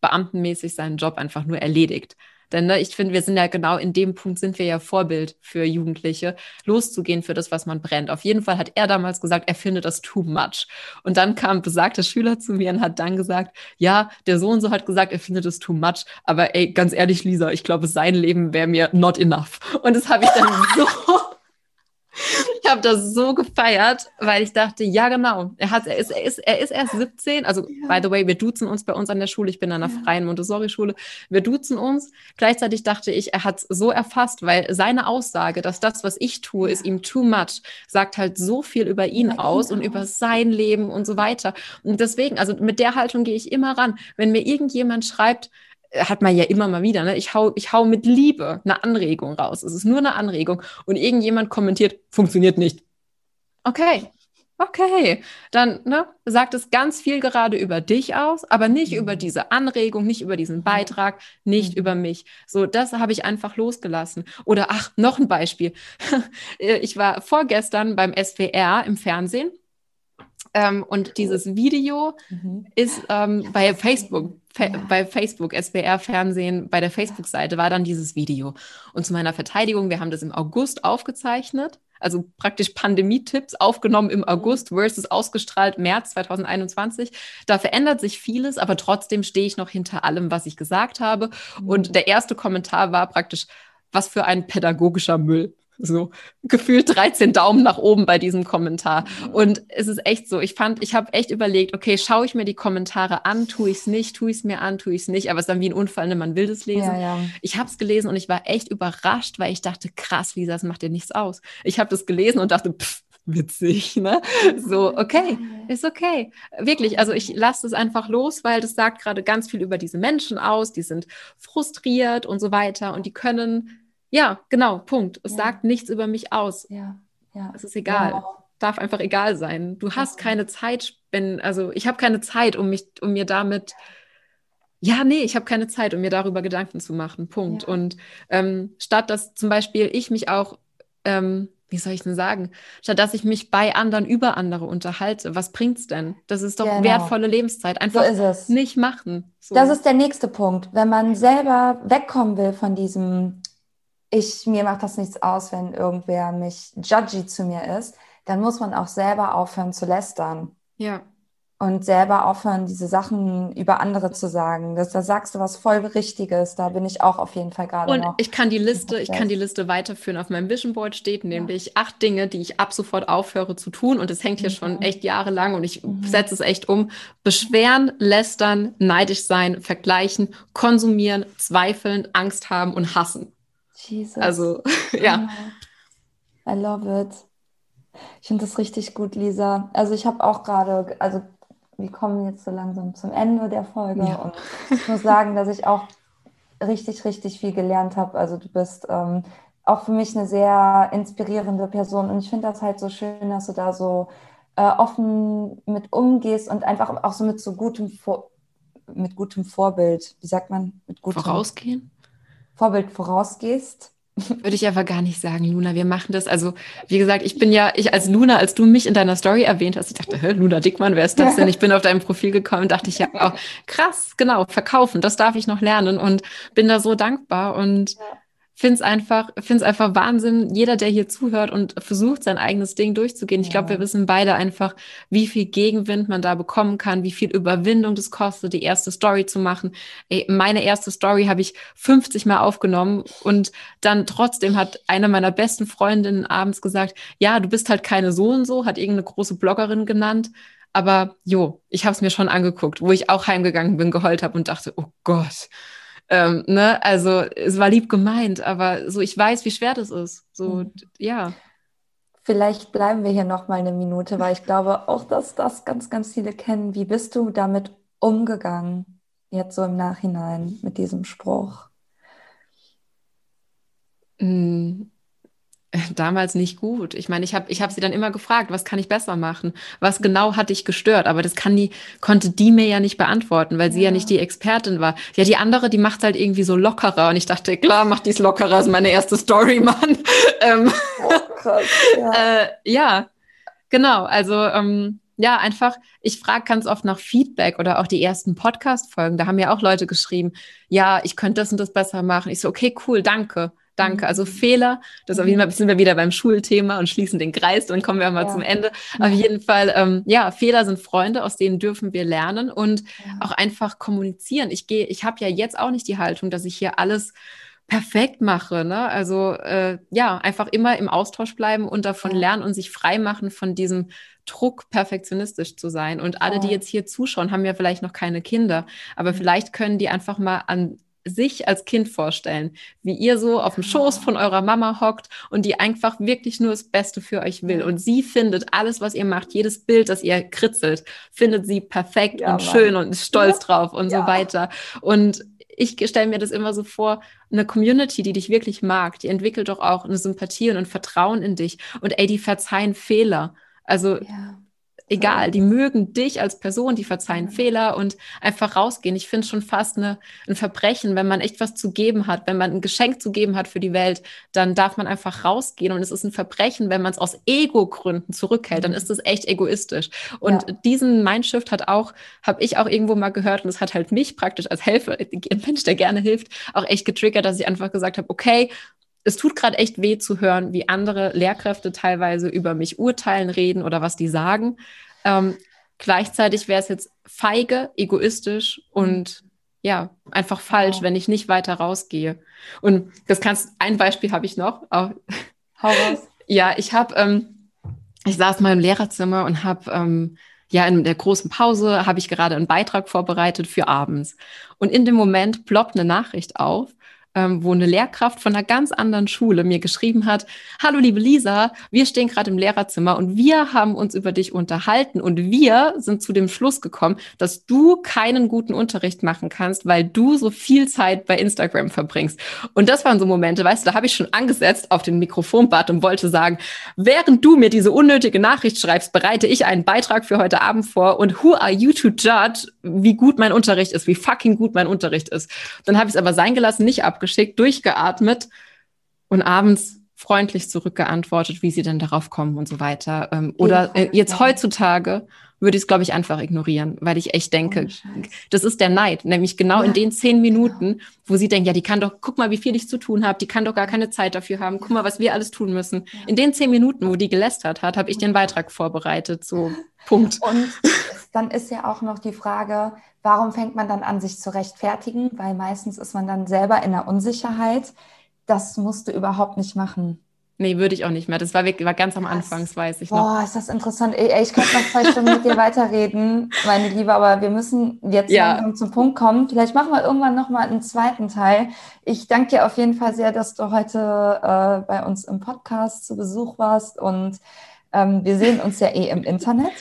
beamtenmäßig seinen Job einfach nur erledigt. Denn ne, ich finde, wir sind ja genau in dem Punkt, sind wir ja Vorbild für Jugendliche, loszugehen für das, was man brennt. Auf jeden Fall hat er damals gesagt, er findet das too much. Und dann kam besagter Schüler zu mir und hat dann gesagt, ja, der so und so hat gesagt, er findet es too much. Aber ey, ganz ehrlich, Lisa, ich glaube, sein Leben wäre mir not enough. Und das habe ich dann [laughs] so das so gefeiert, weil ich dachte, ja genau, er hat, er ist, er ist, er ist erst 17. Also ja. by the way, wir duzen uns bei uns an der Schule. Ich bin an einer ja. freien Montessori-Schule. Wir duzen uns. Gleichzeitig dachte ich, er hat es so erfasst, weil seine Aussage, dass das, was ich tue, ist ihm too much, sagt halt so viel über ihn über aus ihn und aus. über sein Leben und so weiter. Und deswegen, also mit der Haltung gehe ich immer ran. Wenn mir irgendjemand schreibt, hat man ja immer mal wieder, ne? Ich hau, ich hau mit Liebe eine Anregung raus. Es ist nur eine Anregung und irgendjemand kommentiert, funktioniert nicht. Okay, okay, dann ne, sagt es ganz viel gerade über dich aus, aber nicht mhm. über diese Anregung, nicht über diesen Beitrag, nicht mhm. über mich. So, das habe ich einfach losgelassen. Oder ach, noch ein Beispiel. [laughs] ich war vorgestern beim SWR im Fernsehen ähm, und dieses Video mhm. ist ähm, bei Facebook, Fa bei Facebook, SWR Fernsehen, bei der Facebook-Seite war dann dieses Video. Und zu meiner Verteidigung, wir haben das im August aufgezeichnet, also praktisch Pandemie-Tipps aufgenommen im August versus ausgestrahlt März 2021. Da verändert sich vieles, aber trotzdem stehe ich noch hinter allem, was ich gesagt habe. Und mhm. der erste Kommentar war praktisch, was für ein pädagogischer Müll. So gefühlt 13 Daumen nach oben bei diesem Kommentar. Und es ist echt so, ich fand, ich habe echt überlegt, okay, schaue ich mir die Kommentare an, tue ich es nicht, tue ich es mir an, tue ich es nicht, aber es ist dann wie ein Unfall, ne? man will das lesen. Ja, ja. Ich habe es gelesen und ich war echt überrascht, weil ich dachte, krass, Lisa, das macht dir nichts aus. Ich habe das gelesen und dachte, pff, witzig, ne? So, okay, ist okay. Wirklich, also ich lasse es einfach los, weil das sagt gerade ganz viel über diese Menschen aus, die sind frustriert und so weiter und die können, ja, genau, Punkt. Es ja. sagt nichts über mich aus. Ja, ja. Es ist egal. Ja. Darf einfach egal sein. Du hast keine Zeit, wenn, also ich habe keine Zeit, um mich, um mir damit ja, nee, ich habe keine Zeit, um mir darüber Gedanken zu machen. Punkt. Und ähm, statt dass zum Beispiel ich mich auch ähm, wie soll ich denn sagen, statt dass ich mich bei anderen über andere unterhalte, was bringt's denn? Das ist doch genau. wertvolle Lebenszeit. Einfach so nicht machen. So. Das ist der nächste Punkt. Wenn man selber wegkommen will von diesem, ich, mir macht das nichts aus, wenn irgendwer mich judgy zu mir ist, dann muss man auch selber aufhören zu lästern. Ja und selber aufhören, diese Sachen über andere zu sagen. Das, da sagst du was voll Richtiges. Da bin ich auch auf jeden Fall gerade. Und noch ich kann die Liste, ich kann die Liste weiterführen. Auf meinem Vision Board steht nämlich ja. acht Dinge, die ich ab sofort aufhöre zu tun. Und es hängt hier mhm. schon echt jahrelang und ich mhm. setze es echt um. Beschweren, lästern, neidisch sein, vergleichen, konsumieren, zweifeln, Angst haben und hassen. Jesus. Also, [laughs] ja. I love it. Ich finde das richtig gut, Lisa. Also ich habe auch gerade, also wir kommen jetzt so langsam zum Ende der Folge ja. und ich muss sagen, dass ich auch richtig, richtig viel gelernt habe. Also du bist ähm, auch für mich eine sehr inspirierende Person und ich finde das halt so schön, dass du da so äh, offen mit umgehst und einfach auch so mit so gutem Vor mit gutem Vorbild, wie sagt man, mit gutem Vorausgehen? Vorbild vorausgehst. Würde ich aber gar nicht sagen, Luna. Wir machen das. Also, wie gesagt, ich bin ja, ich als Luna, als du mich in deiner Story erwähnt hast, ich dachte, Hä, Luna Dickmann, wer ist das denn? [laughs] Ich bin auf deinem Profil gekommen, dachte ich ja, oh, krass, genau, verkaufen, das darf ich noch lernen und bin da so dankbar und ja finde es einfach, find's einfach Wahnsinn, jeder, der hier zuhört und versucht, sein eigenes Ding durchzugehen. Ich glaube, wir wissen beide einfach, wie viel Gegenwind man da bekommen kann, wie viel Überwindung das kostet, die erste Story zu machen. Ey, meine erste Story habe ich 50 Mal aufgenommen und dann trotzdem hat eine meiner besten Freundinnen abends gesagt, ja, du bist halt keine so und so, hat irgendeine große Bloggerin genannt. Aber jo, ich habe es mir schon angeguckt, wo ich auch heimgegangen bin, geheult habe und dachte, oh Gott, ähm, ne? Also es war lieb gemeint, aber so ich weiß, wie schwer das ist. So, mhm. ja. Vielleicht bleiben wir hier noch mal eine Minute, weil ich glaube auch, dass das ganz, ganz viele kennen. Wie bist du damit umgegangen, jetzt so im Nachhinein mit diesem Spruch? Mm, [laughs] damals nicht gut. Ich meine, ich habe ich hab sie dann immer gefragt, was kann ich besser machen? Was genau hat dich gestört? Aber das kann die, konnte die mir ja nicht beantworten, weil sie ja, ja nicht die Expertin war. Ja, die andere, die macht halt irgendwie so lockerer. Und ich dachte, klar, macht dies lockerer, ist meine erste Story, [laughs] Mann. ähm, oh, krass, ja. [laughs] äh, ja, genau. Also, ähm, ja, einfach, ich frage ganz oft nach Feedback oder auch die ersten Podcast-Folgen. Da haben ja auch Leute geschrieben, ja, ich könnte das und das besser machen. Ich so, okay, cool, danke. Danke. Also mhm. Fehler, das auf jeden Fall sind wir wieder beim Schulthema und schließen den Kreis und kommen wir mal ja. zum Ende. Auf jeden Fall, ähm, ja, Fehler sind Freunde, aus denen dürfen wir lernen und ja. auch einfach kommunizieren. Ich gehe, ich habe ja jetzt auch nicht die Haltung, dass ich hier alles perfekt mache. Ne? Also äh, ja, einfach immer im Austausch bleiben und davon ja. lernen und sich frei machen von diesem Druck, perfektionistisch zu sein. Und alle, die jetzt hier zuschauen, haben ja vielleicht noch keine Kinder, aber mhm. vielleicht können die einfach mal an sich als Kind vorstellen, wie ihr so auf dem Schoß von eurer Mama hockt und die einfach wirklich nur das Beste für euch will. Und sie findet alles, was ihr macht, jedes Bild, das ihr kritzelt, findet sie perfekt ja, und Mann. schön und ist stolz drauf und ja. so weiter. Und ich stelle mir das immer so vor, eine Community, die dich wirklich mag, die entwickelt doch auch eine Sympathie und ein Vertrauen in dich. Und ey, die verzeihen Fehler. Also ja egal, die mögen dich als Person, die verzeihen Fehler und einfach rausgehen. Ich finde es schon fast eine, ein Verbrechen, wenn man echt was zu geben hat, wenn man ein Geschenk zu geben hat für die Welt, dann darf man einfach rausgehen und es ist ein Verbrechen, wenn man es aus Ego-Gründen zurückhält, dann mhm. ist es echt egoistisch. Und ja. diesen Mindshift hat auch, habe ich auch irgendwo mal gehört und es hat halt mich praktisch als Helfer, Mensch, der gerne hilft, auch echt getriggert, dass ich einfach gesagt habe, okay, es tut gerade echt weh zu hören, wie andere Lehrkräfte teilweise über mich urteilen, reden oder was die sagen. Ähm, gleichzeitig wäre es jetzt feige, egoistisch und ja, einfach falsch, wow. wenn ich nicht weiter rausgehe. Und das kannst, ein Beispiel habe ich noch. Auch, Hau raus. [laughs] ja, ich habe, ähm, ich saß mal im Lehrerzimmer und habe, ähm, ja, in der großen Pause habe ich gerade einen Beitrag vorbereitet für abends. Und in dem Moment ploppt eine Nachricht auf ähm, wo eine Lehrkraft von einer ganz anderen Schule mir geschrieben hat, hallo liebe Lisa, wir stehen gerade im Lehrerzimmer und wir haben uns über dich unterhalten und wir sind zu dem Schluss gekommen, dass du keinen guten Unterricht machen kannst, weil du so viel Zeit bei Instagram verbringst. Und das waren so Momente, weißt du, da habe ich schon angesetzt auf den Mikrofonbad und wollte sagen, während du mir diese unnötige Nachricht schreibst, bereite ich einen Beitrag für heute Abend vor und who are you to judge, wie gut mein Unterricht ist, wie fucking gut mein Unterricht ist. Dann habe ich es aber sein gelassen, nicht abgeschickt, durchgeatmet und abends freundlich zurückgeantwortet, wie sie denn darauf kommen und so weiter. Ähm, oder äh, jetzt heutzutage würde ich es, glaube ich, einfach ignorieren, weil ich echt denke, oh, das ist der Neid, nämlich genau ja. in den zehn Minuten, wo sie denkt, ja, die kann doch, guck mal, wie viel ich zu tun habe, die kann doch gar keine Zeit dafür haben, guck mal, was wir alles tun müssen. Ja. In den zehn Minuten, wo die gelästert hat, habe ich den Beitrag vorbereitet, so Punkt. Und dann ist ja auch noch die Frage, warum fängt man dann an, sich zu rechtfertigen? Weil meistens ist man dann selber in der Unsicherheit. Das musst du überhaupt nicht machen. Nee, würde ich auch nicht mehr. Das war, war ganz am Anfang, das weiß ich noch. Boah, ist das interessant. Ey, ich könnte noch zwei Stunden mit dir weiterreden, meine Liebe, aber wir müssen jetzt ja. zum Punkt kommen. Vielleicht machen wir irgendwann nochmal einen zweiten Teil. Ich danke dir auf jeden Fall sehr, dass du heute äh, bei uns im Podcast zu Besuch warst und ähm, wir sehen uns ja eh im Internet.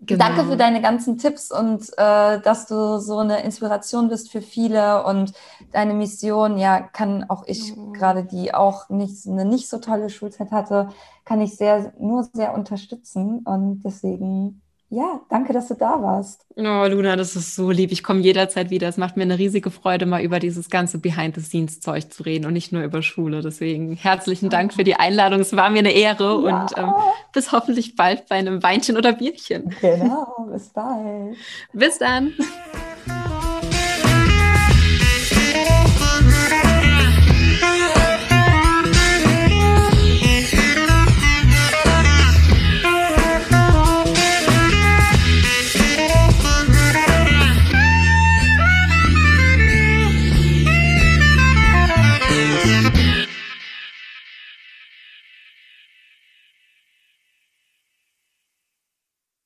Genau. Danke für deine ganzen Tipps und äh, dass du so eine Inspiration bist für viele und deine Mission, ja, kann auch ich mhm. gerade, die auch nicht, eine nicht so tolle Schulzeit hatte, kann ich sehr, nur sehr unterstützen und deswegen ja, danke, dass du da warst. Oh, Luna, das ist so lieb. Ich komme jederzeit wieder. Es macht mir eine riesige Freude, mal über dieses ganze Behind-the-Scenes-Zeug zu reden und nicht nur über Schule. Deswegen herzlichen Dank für die Einladung. Es war mir eine Ehre ja. und ähm, bis hoffentlich bald bei einem Weinchen oder Bierchen. Genau, bis bald. bis dann. [laughs]